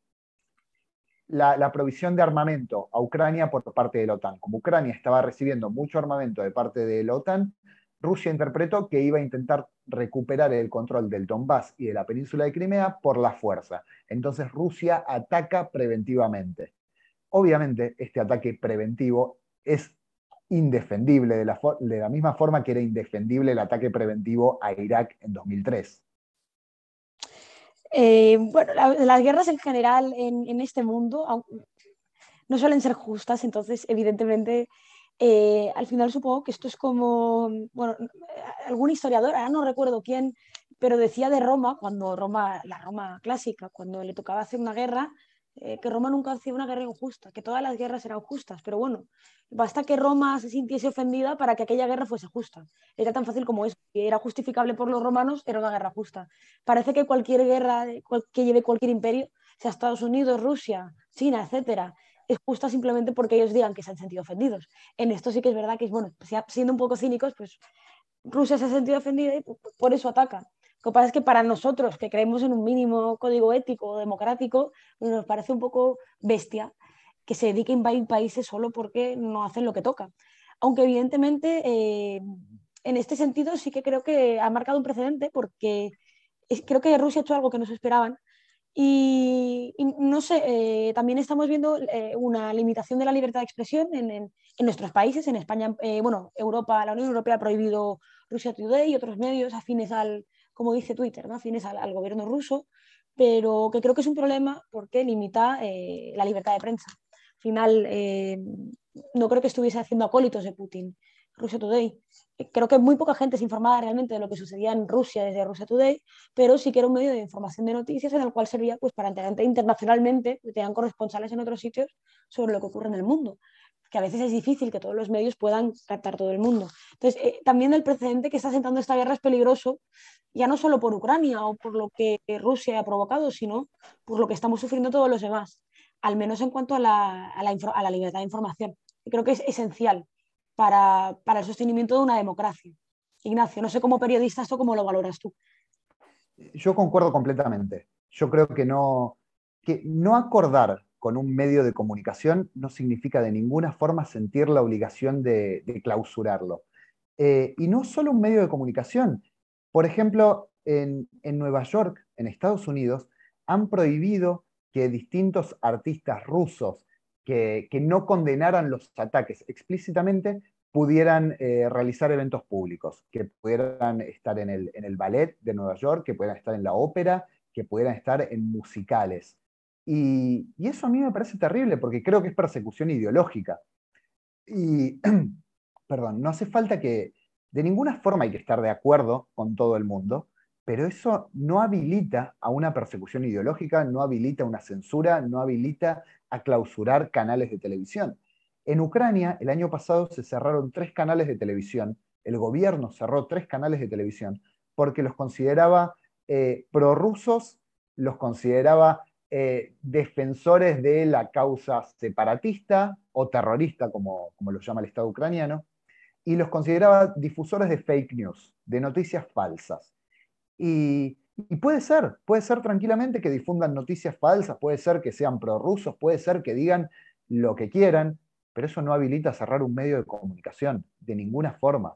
la, provisión de armamento a Ucrania por parte de la OTAN. Como Ucrania estaba recibiendo mucho armamento de parte de la OTAN, Rusia interpretó que iba a intentar recuperar el control del Donbass y de la península de Crimea por la fuerza. Entonces Rusia ataca preventivamente. Obviamente este ataque preventivo es indefendible, de la, misma forma que era indefendible el ataque preventivo a Irak en 2003. Eh, bueno, las guerras en general en, este mundo no suelen ser justas, entonces evidentemente eh, al final supongo que esto es como, bueno, algún historiador, ahora no recuerdo quién, pero decía de Roma, cuando Roma, la Roma clásica, cuando le tocaba hacer una guerra, eh, que Roma nunca hacía una guerra injusta, que todas las guerras eran justas, pero bueno, basta que Roma se sintiese ofendida para que aquella guerra fuese justa. Era tan fácil como eso, era justificable por los romanos, era una guerra justa. Parece que cualquier guerra que lleve cualquier imperio, sea Estados Unidos, Rusia, China, etcétera, es justa simplemente porque ellos digan que se han sentido ofendidos. En esto sí que es verdad que, bueno, siendo un poco cínicos, pues Rusia se ha sentido ofendida y por eso ataca. Lo que pasa es que para nosotros, que creemos en un mínimo código ético democrático, nos parece un poco bestia que se dedique a invadir países solo porque no hacen lo que toca. Aunque evidentemente eh, en este sentido sí que creo que ha marcado un precedente porque creo que Rusia ha hecho algo que no se esperaban. Y, no sé, eh, también estamos viendo eh, una limitación de la libertad de expresión en, en, nuestros países. En España, bueno, Europa, la Unión Europea ha prohibido Rusia Today y otros medios afines al, como dice Twitter, ¿no? afines al, gobierno ruso, pero que creo que es un problema porque limita eh, la libertad de prensa. Al final, eh, no creo que estuviese haciendo acólitos de Putin. Russia Today. Eh, creo que muy poca gente se informaba realmente de lo que sucedía en Rusia desde Russia Today, pero sí que era un medio de información de noticias en el cual servía pues, para enterarte internacionalmente, que tenían corresponsales en otros sitios sobre lo que ocurre en el mundo que a veces es difícil que todos los medios puedan captar todo el mundo. Entonces, también el precedente que está sentando esta guerra es peligroso ya no solo por Ucrania o por lo que Rusia ha provocado, sino por lo que estamos sufriendo todos los demás, al menos en cuanto a la, a la, libertad de información. creo que es esencial para, para, el sostenimiento de una democracia. Ignacio, no sé cómo periodista esto, cómo lo valoras tú. Yo concuerdo completamente. Yo creo que no, que no acordar con un medio de comunicación no significa de ninguna forma sentir la obligación de, clausurarlo. Eh, y no solo un medio de comunicación, por ejemplo, en, Nueva York, en Estados Unidos, han prohibido que distintos artistas rusos que, no condenaran los ataques explícitamente pudieran eh, realizar eventos públicos, que pudieran estar en el, ballet de Nueva York, que pudieran estar en la ópera, que pudieran estar en musicales. Y, y, eso a mí me parece terrible porque creo que es persecución ideológica. Y, perdón, no hace falta que, de ninguna forma hay que estar de acuerdo con todo el mundo, pero eso no habilita a una persecución ideológica, no habilita una censura, no habilita a clausurar canales de televisión. En Ucrania, el año pasado se cerraron tres canales de televisión, el gobierno cerró tres canales de televisión porque los consideraba eh, prorrusos, los consideraba eh, defensores de la causa separatista o terrorista, como, como lo llama el Estado ucraniano, y los consideraba difusores de fake news, de noticias falsas. Y, puede ser, puede ser tranquilamente que difundan noticias falsas, puede ser que sean prorrusos, puede ser que digan lo que quieran, pero eso no habilita cerrar un medio de comunicación, de ninguna forma.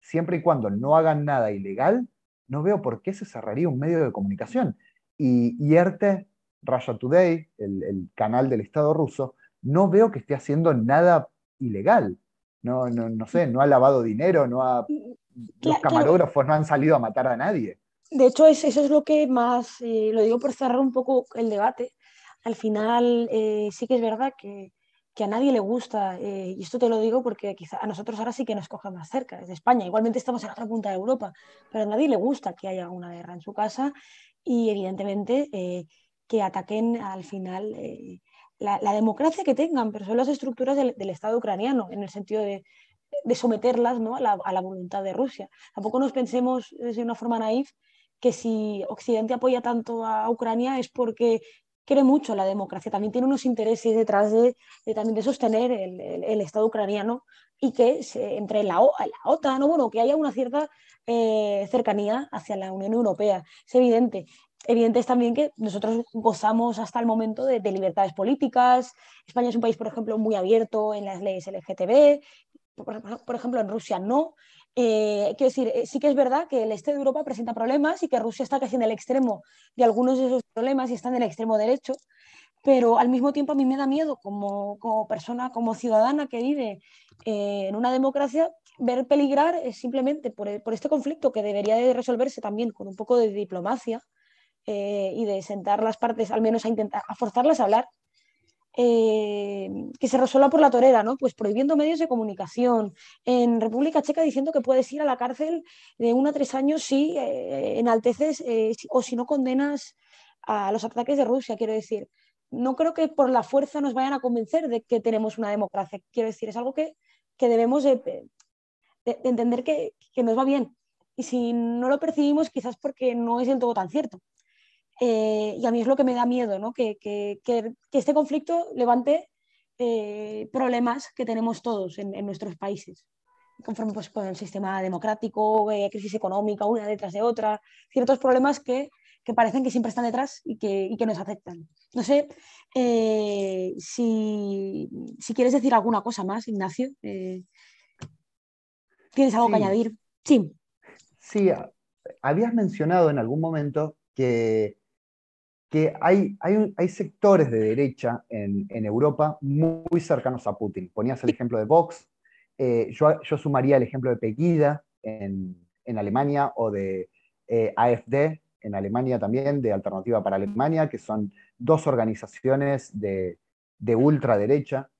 Siempre y cuando no hagan nada ilegal, no veo por qué se cerraría un medio de comunicación. Y, y ERTE, Russia Today, el, el canal del Estado ruso, no veo que esté haciendo nada ilegal no, no, no sé, no ha lavado dinero, no ha, los camarógrafos no han salido a matar a nadie. De hecho, eso es lo que más, eh, lo digo por cerrar un poco el debate, al final eh, sí que es verdad que, que, a nadie le gusta, eh, y esto te lo digo porque quizá a nosotros ahora sí que nos coja más cerca, desde España, igualmente estamos en la otra punta de Europa, pero a nadie le gusta que haya una guerra en su casa y evidentemente que ataquen al final la, democracia que tengan, pero son las estructuras del, Estado ucraniano, en el sentido de, someterlas ¿no? a, la, voluntad de Rusia. Tampoco nos pensemos de una forma naif que si Occidente apoya tanto a Ucrania es porque quiere mucho la democracia, también tiene unos intereses detrás de, también de sostener el, Estado ucraniano y que entre la, la OTAN, bueno, que haya una cierta eh, cercanía hacia la Unión Europea. Es evidente. evidente es también que nosotros gozamos hasta el momento de, libertades políticas. España es un país, por ejemplo, muy abierto en las leyes LGTB. Por, ejemplo, en Rusia no. Eh, quiero decir, eh, sí que es verdad que el este de Europa presenta problemas y que Rusia está casi en el extremo de algunos de esos problemas y está en el extremo derecho, pero al mismo tiempo a mí me da miedo como, como persona, como ciudadana que vive eh, en una democracia, ver peligrar simplemente por, por, este conflicto que debería de resolverse también con un poco de diplomacia y de sentar las partes, al menos a intentar, a forzarlas a hablar eh, que se resuelva por la torera, ¿no? Pues prohibiendo medios de comunicación. En República Checa diciendo que puedes ir a la cárcel de uno a tres años si eh, enalteces eh, o si no condenas a los ataques de Rusia, quiero decir. No creo que por la fuerza nos vayan a convencer de que tenemos una democracia. Quiero decir, es algo que, debemos de, entender que, que nos va bien. Y si no lo percibimos, quizás porque no es del todo tan cierto. Eh, y a mí es lo que me da miedo, ¿no? que, que, que, este conflicto levante eh, problemas que tenemos todos en, en, nuestros países, conforme pues, con el sistema democrático, eh, crisis económica, una detrás de otra, ciertos problemas que, que parecen que siempre están detrás y que, y que nos afectan. No sé si, si, quieres decir alguna cosa más, Ignacio. ¿Tienes algo que añadir? Sí. Sí, habías mencionado en algún momento que que hay, hay, hay sectores de derecha en, en, Europa muy, cercanos a Putin. Ponías el ejemplo de Vox, eh, yo, yo, sumaría el ejemplo de Pegida en, en Alemania o de eh, AFD en Alemania también, de Alternativa para Alemania, que son dos organizaciones de, de ultraderecha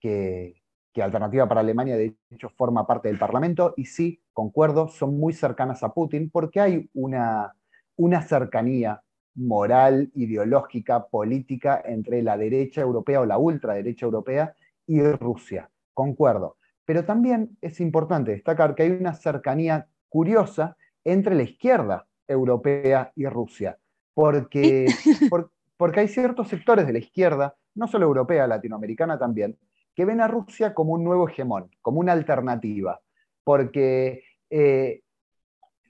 que, que Alternativa para Alemania de hecho forma parte del Parlamento y sí, concuerdo, son muy cercanas a Putin porque hay una, una cercanía moral, ideológica, política entre la derecha europea o la ultraderecha europea y Rusia. Concuerdo. Pero también es importante destacar que hay una cercanía curiosa entre la izquierda europea y Rusia, porque, porque hay ciertos sectores de la izquierda, no solo europea, latinoamericana también, que ven a Rusia como un nuevo hegemón, como una alternativa, porque eh,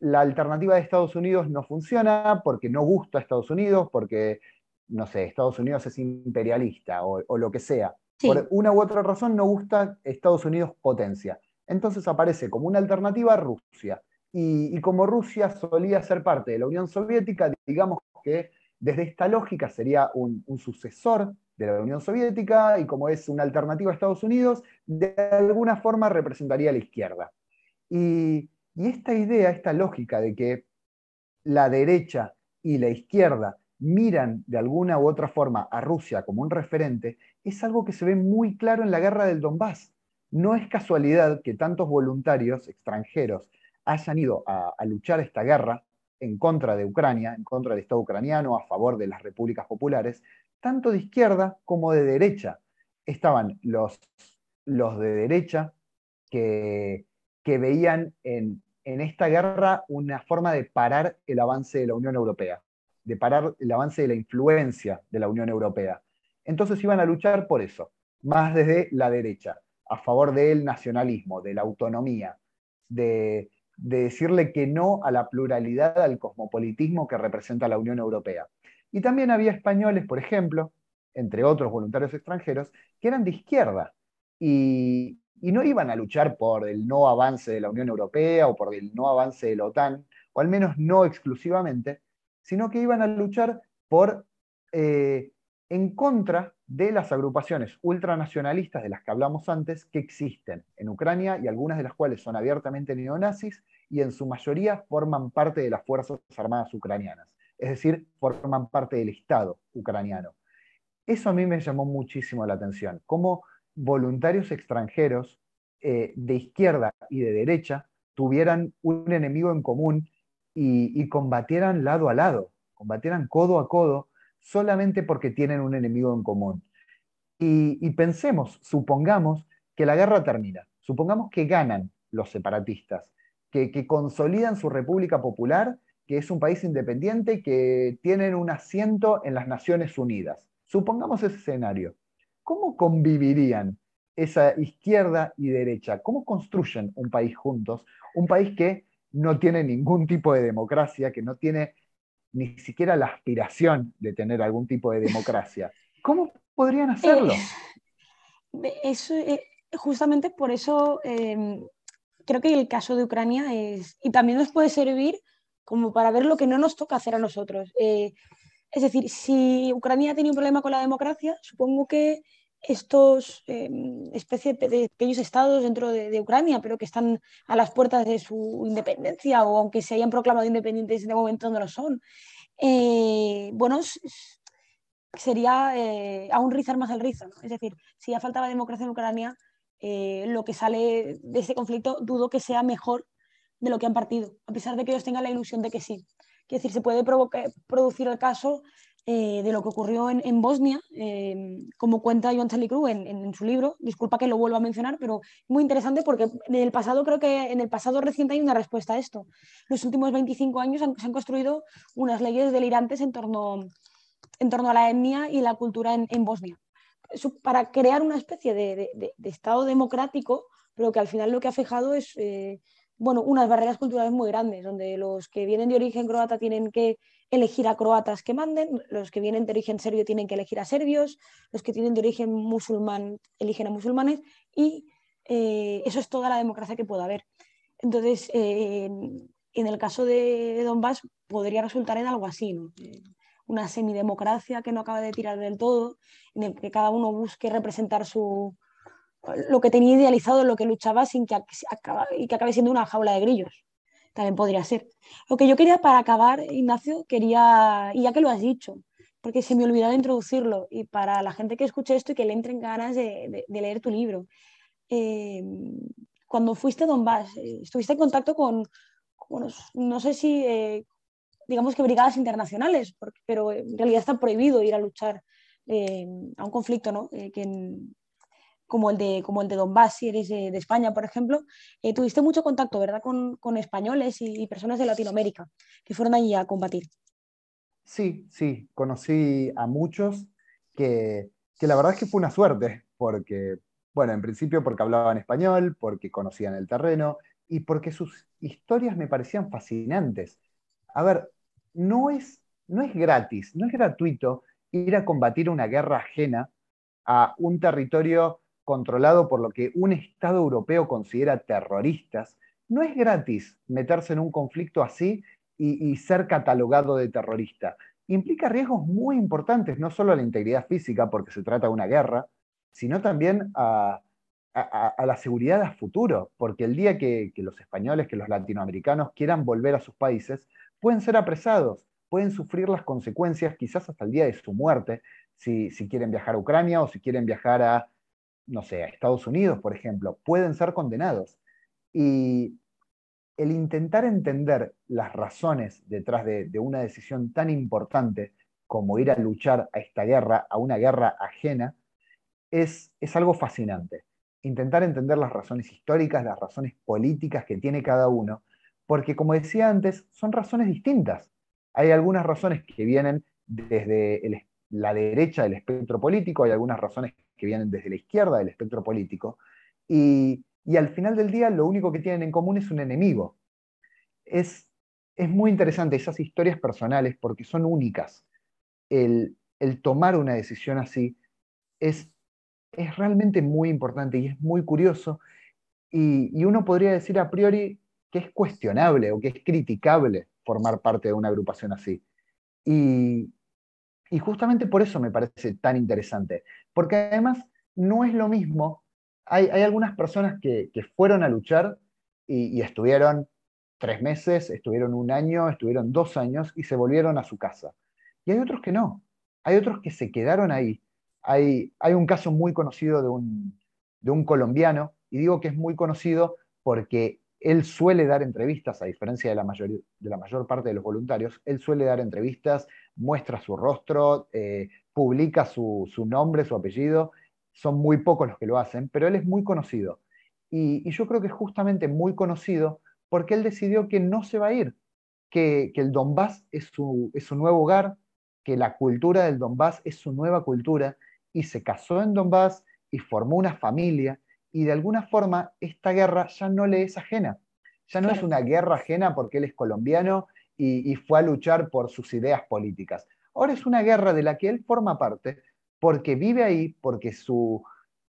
la alternativa de Estados Unidos no funciona porque no gusta a Estados Unidos, porque, no sé, Estados Unidos es imperialista o, lo que sea. Por una u otra razón no gusta Estados Unidos potencia. Entonces aparece como una alternativa Rusia. Y, como Rusia solía ser parte de la Unión Soviética, digamos que desde esta lógica sería un, un sucesor de la Unión Soviética y como es una alternativa a Estados Unidos, de alguna forma representaría a la izquierda. Y, y esta idea, esta lógica de que la derecha y la izquierda miran de alguna u otra forma a Rusia como un referente, es algo que se ve muy claro en la guerra del Donbass. No es casualidad que tantos voluntarios extranjeros hayan ido a, luchar esta guerra en contra de Ucrania, en contra del Estado ucraniano, a favor de las repúblicas populares, tanto de izquierda como de derecha. Estaban los, de derecha que veían en, en esta guerra una forma de parar el avance de la Unión Europea, de parar el avance de la influencia de la Unión Europea. Entonces iban a luchar por eso, más desde la derecha, a favor del nacionalismo, de la autonomía, de, decirle que no a la pluralidad, al cosmopolitismo que representa la Unión Europea. Y también había españoles, por ejemplo, entre otros voluntarios extranjeros, que eran de izquierda y, y no iban a luchar por el no avance de la Unión Europea o por el no avance de la OTAN, o al menos no exclusivamente, sino que iban a luchar por eh, en contra de las agrupaciones ultranacionalistas de las que hablamos antes que existen en Ucrania y algunas de las cuales son abiertamente neonazis y en su mayoría forman parte de las Fuerzas Armadas ucranianas, es decir, forman parte del Estado ucraniano. Eso a mí me llamó muchísimo la atención, cómo voluntarios extranjeros eh, de izquierda y de derecha tuvieran un enemigo en común y, combatieran lado a lado, combatieran codo a codo solamente porque tienen un enemigo en común. Y, pensemos, supongamos que la guerra termina, supongamos que ganan los separatistas, que, que consolidan su República Popular, que es un país independiente, que tienen un asiento en las Naciones Unidas. Supongamos ese escenario. ¿Cómo convivirían esa izquierda y derecha? ¿Cómo construyen un país juntos? Un país que no tiene ningún tipo de democracia, que no tiene ni siquiera la aspiración de tener algún tipo de democracia. ¿Cómo podrían hacerlo? eso, justamente por eso em, creo que el caso de Ucrania es, y también nos puede servir como para ver lo que no nos toca hacer a nosotros. Eh, es decir, si Ucrania tiene un problema con la democracia, supongo que estos eh, especies de pequeños estados dentro de, Ucrania, pero que están a las puertas de su independencia o aunque se hayan proclamado independientes de momento no lo son, eh, bueno, sería eh, aún rizar más el rizo. Es decir, si ya faltaba democracia en Ucrania, eh, lo que sale de ese conflicto dudo que sea mejor de lo que han partido, a pesar de que ellos tengan la ilusión de que sí. Es decir, se puede producir el caso eh, de lo que ocurrió en, Bosnia, como cuenta Joan Chalicru en, en, su libro. Disculpa que lo vuelva a mencionar, pero muy interesante porque en el pasado, creo que en el pasado reciente hay una respuesta a esto. Los últimos 25 años se han construido unas leyes delirantes en torno en torno a la etnia y la cultura en, Bosnia. para crear una especie de, Estado democrático, pero que al final lo que ha fijado es eh, bueno, unas barreras culturales muy grandes, donde los que vienen de origen croata tienen que elegir a croatas que manden, los que vienen de origen serbio tienen que elegir a serbios, los que tienen de origen musulmán eligen a musulmanes y eh, eso es toda la democracia que pueda haber. Entonces, eh, en el caso de Donbass podría resultar en algo así, ¿no? una semidemocracia que no acaba de tirar del todo, en el que cada uno busque representar su, lo que tenía idealizado, lo que luchaba, sin que acabe, y que acabe siendo una jaula de grillos. También podría ser. Lo que yo quería para acabar, Ignacio, quería, y ya que lo has dicho, porque se me olvidaba introducirlo, y para la gente que escuche esto y que le entren ganas de, leer tu libro. Eh, cuando fuiste a Donbass, eh, estuviste en contacto con, no sé si eh, digamos que brigadas internacionales, pero en realidad está prohibido ir a luchar a un conflicto, ¿no? Eh, como, el de, como el de Donbass, si eres de, España, por ejemplo. Eh, tuviste mucho contacto, ¿verdad?, con, españoles y, personas de Latinoamérica que fueron allí a combatir. Sí, sí, conocí a muchos que, que la verdad es que fue una suerte, porque, bueno, en principio porque hablaban español, porque conocían el terreno y porque sus historias me parecían fascinantes. A ver, no es, no es gratis, no es gratuito ir a combatir una guerra ajena a un territorio controlado por lo que un Estado europeo considera terroristas. No es gratis meterse en un conflicto así y, ser catalogado de terrorista. Implica riesgos muy importantes, no solo a la integridad física, porque se trata de una guerra, sino también a, la seguridad a futuro, porque el día que, los españoles, que los latinoamericanos quieran volver a sus países, pueden ser apresados, pueden sufrir las consecuencias quizás hasta el día de su muerte, si, quieren viajar a Ucrania o si quieren viajar a, no sé, a Estados Unidos, por ejemplo, pueden ser condenados. Y el intentar entender las razones detrás de, una decisión tan importante como ir a luchar a esta guerra, a una guerra ajena, es, es algo fascinante. Intentar entender las razones históricas, las razones políticas que tiene cada uno, porque como decía antes, son razones distintas. Hay algunas razones que vienen desde la derecha del espectro político, hay algunas razones que vienen desde la izquierda del espectro político, y, al final del día lo único que tienen en común es un enemigo. Es, es muy interesante esas historias personales porque son únicas. El, tomar una decisión así es, es realmente muy importante y es muy curioso. Y, y uno podría decir a priori, que es cuestionable o que es criticable formar parte de una agrupación así. Y, justamente por eso me parece tan interesante, porque además no es lo mismo, hay, algunas personas que, fueron a luchar y, estuvieron tres meses, estuvieron un año, estuvieron dos años y se volvieron a su casa. Y hay otros que no, hay otros que se quedaron ahí. Hay, hay un caso muy conocido de un, de un colombiano, y digo que es muy conocido porque él suele dar entrevistas, a diferencia de la, mayor, de la mayor parte de los voluntarios, él suele dar entrevistas, muestra su rostro, eh, publica su, nombre, su apellido. Son muy pocos los que lo hacen, pero él es muy conocido. Y, yo creo que es justamente muy conocido porque él decidió que no se va a ir, que, el Donbass es su, es su nuevo hogar, que la cultura del Donbass es su nueva cultura, y se casó en Donbass y formó una familia y de alguna forma esta guerra ya no le es ajena. Ya no es una guerra ajena porque él es colombiano y, fue a luchar por sus ideas políticas. Ahora es una guerra de la que él forma parte porque vive ahí, porque su,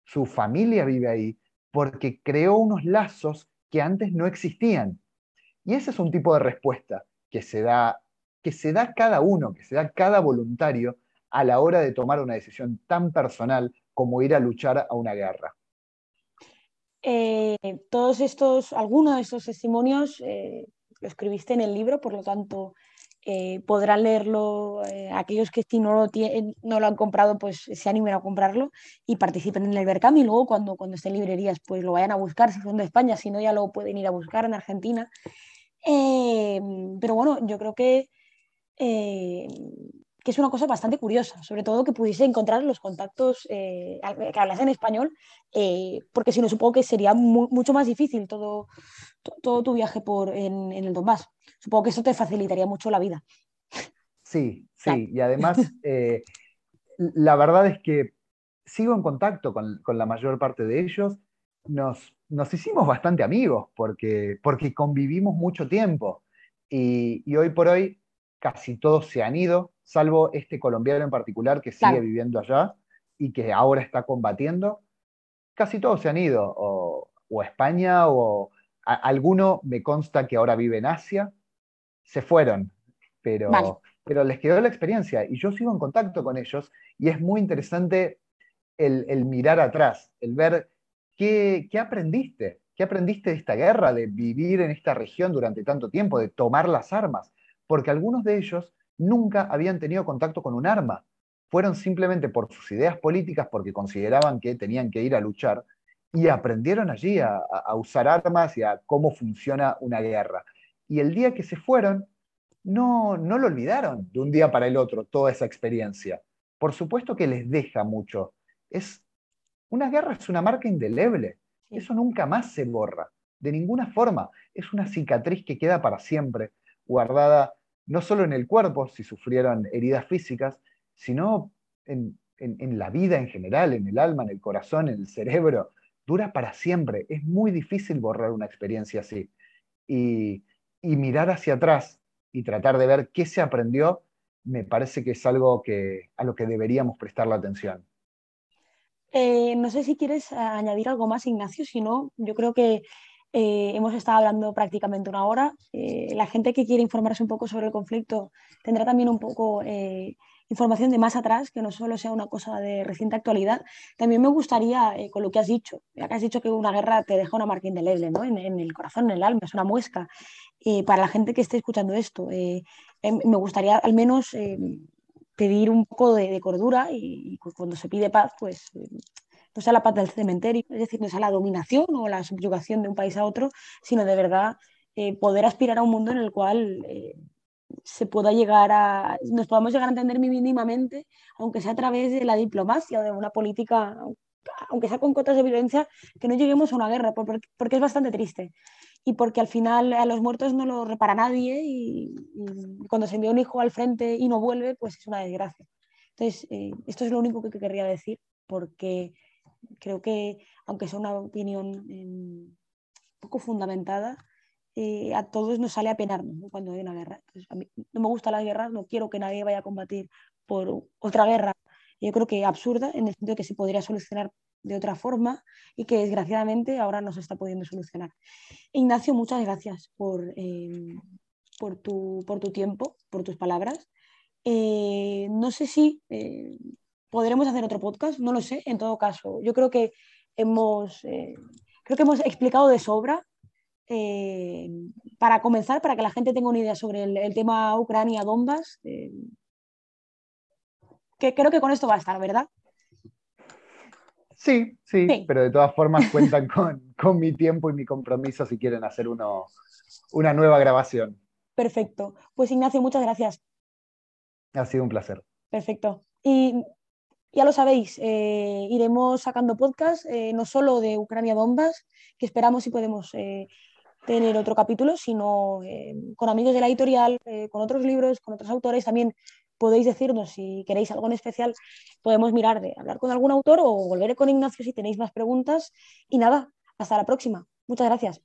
su familia vive ahí, porque creó unos lazos que antes no existían. Y ese es un tipo de respuesta que se da, que se da cada uno, que se da cada voluntario a la hora de tomar una decisión tan personal como ir a luchar a una guerra. Eh, todos estos, algunos de estos testimonios eh, lo escribiste en el libro, por lo tanto eh, podrán leerlo aquellos que si no lo, no lo han comprado, pues se animen a comprarlo y participen en el Berkami. Y luego cuando, cuando estén en librerías, pues lo vayan a buscar si son de España, si no ya lo pueden ir a buscar en Argentina. pero bueno, yo creo que que es una cosa bastante curiosa, sobre todo que pudiese encontrar los contactos eh, que hablas en español, eh, porque si no supongo que sería mucho más difícil todo, todo tu viaje por, en, el Donbass. Supongo que eso te facilitaría mucho la vida. Sí, sí, y además eh, la verdad es que sigo en contacto con, la mayor parte de ellos. Nos, nos hicimos bastante amigos porque, porque convivimos mucho tiempo y, y hoy por hoy casi todos se han ido, salvo este colombiano en particular que sigue viviendo allá y que ahora está combatiendo. Casi todos se han ido, o, a España, o alguno me consta que ahora vive en Asia, se fueron, pero, pero les quedó la experiencia y yo sigo en contacto con ellos y es muy interesante el, mirar atrás, el ver qué, qué aprendiste, qué aprendiste de esta guerra, de vivir en esta región durante tanto tiempo, de tomar las armas porque algunos de ellos nunca habían tenido contacto con un arma. Fueron simplemente por sus ideas políticas, porque consideraban que tenían que ir a luchar, y aprendieron allí a, usar armas y a cómo funciona una guerra. Y el día que se fueron, no, no lo olvidaron de un día para el otro, toda esa experiencia. Por supuesto que les deja mucho. Es, una guerra es una marca indeleble. Eso nunca más se borra, de ninguna forma. Es una cicatriz que queda para siempre guardada no solo en el cuerpo, si sufrieron heridas físicas, sino en, la vida en general, en el alma, en el corazón, en el cerebro. Dura para siempre. Es muy difícil borrar una experiencia así. Y, mirar hacia atrás y tratar de ver qué se aprendió, me parece que es algo que, a lo que deberíamos prestar la atención. Eh, no sé si quieres añadir algo más, Ignacio, si no, yo creo que eh, hemos estado hablando prácticamente una hora. Eh, la gente que quiere informarse un poco sobre el conflicto tendrá también un poco eh, información de más atrás, que no solo sea una cosa de reciente actualidad. También me gustaría, con lo que has dicho, ya que has dicho que una guerra te deja una marca indeleble ¿no? en, el corazón, en el alma, es una muesca. para la gente que esté escuchando esto, em, me gustaría al menos pedir un poco de, cordura y, y, cuando se pide paz, pues no sea la paz del cementerio, es decir, no sea la dominación o la subyugación de un país a otro, sino de verdad eh, poder aspirar a un mundo en el cual eh, se pueda llegar a, nos podamos llegar a entender mínimamente, aunque sea a través de la diplomacia de una política, aunque sea con cotas de violencia, que no lleguemos a una guerra, porque es bastante triste. Y porque al final a los muertos no lo repara nadie y, cuando se envía un hijo al frente y no vuelve, pues es una desgracia. Entonces, eh, esto es lo único que querría decir, porque creo que, aunque sea una opinión em, poco fundamentada, eh, a todos nos sale a penarnos cuando hay una guerra. no me gusta la guerra, no quiero que nadie vaya a combatir por otra guerra. Yo creo que absurda, en el sentido de que se podría solucionar de otra forma y que desgraciadamente ahora no se está pudiendo solucionar. Ignacio, muchas gracias por, em, por, tu, por tu tiempo, por tus palabras. Eh, no sé si eh, podremos hacer otro podcast, no lo sé, en todo caso. Yo creo que hemos, eh, creo que hemos explicado de sobra. Eh, para comenzar, para que la gente tenga una idea sobre el, tema Ucrania-Donbass, eh, que creo que con esto va a estar, ¿verdad? Sí, sí, pero de todas formas cuentan con, mi tiempo y mi compromiso si quieren hacer uno, una nueva grabación. Perfecto. Pues Ignacio, muchas gracias. Ha sido un placer. Perfecto. Y ya lo sabéis, eh, iremos sacando podcast, eh, no solo de Ucrania Bombas, que esperamos si podemos tener otro capítulo, sino con amigos de la editorial, con otros libros, con otros autores. También podéis decirnos si queréis algo en especial, podemos mirar de hablar con algún autor o volver con Ignacio si tenéis más preguntas. Y nada, hasta la próxima. Muchas gracias.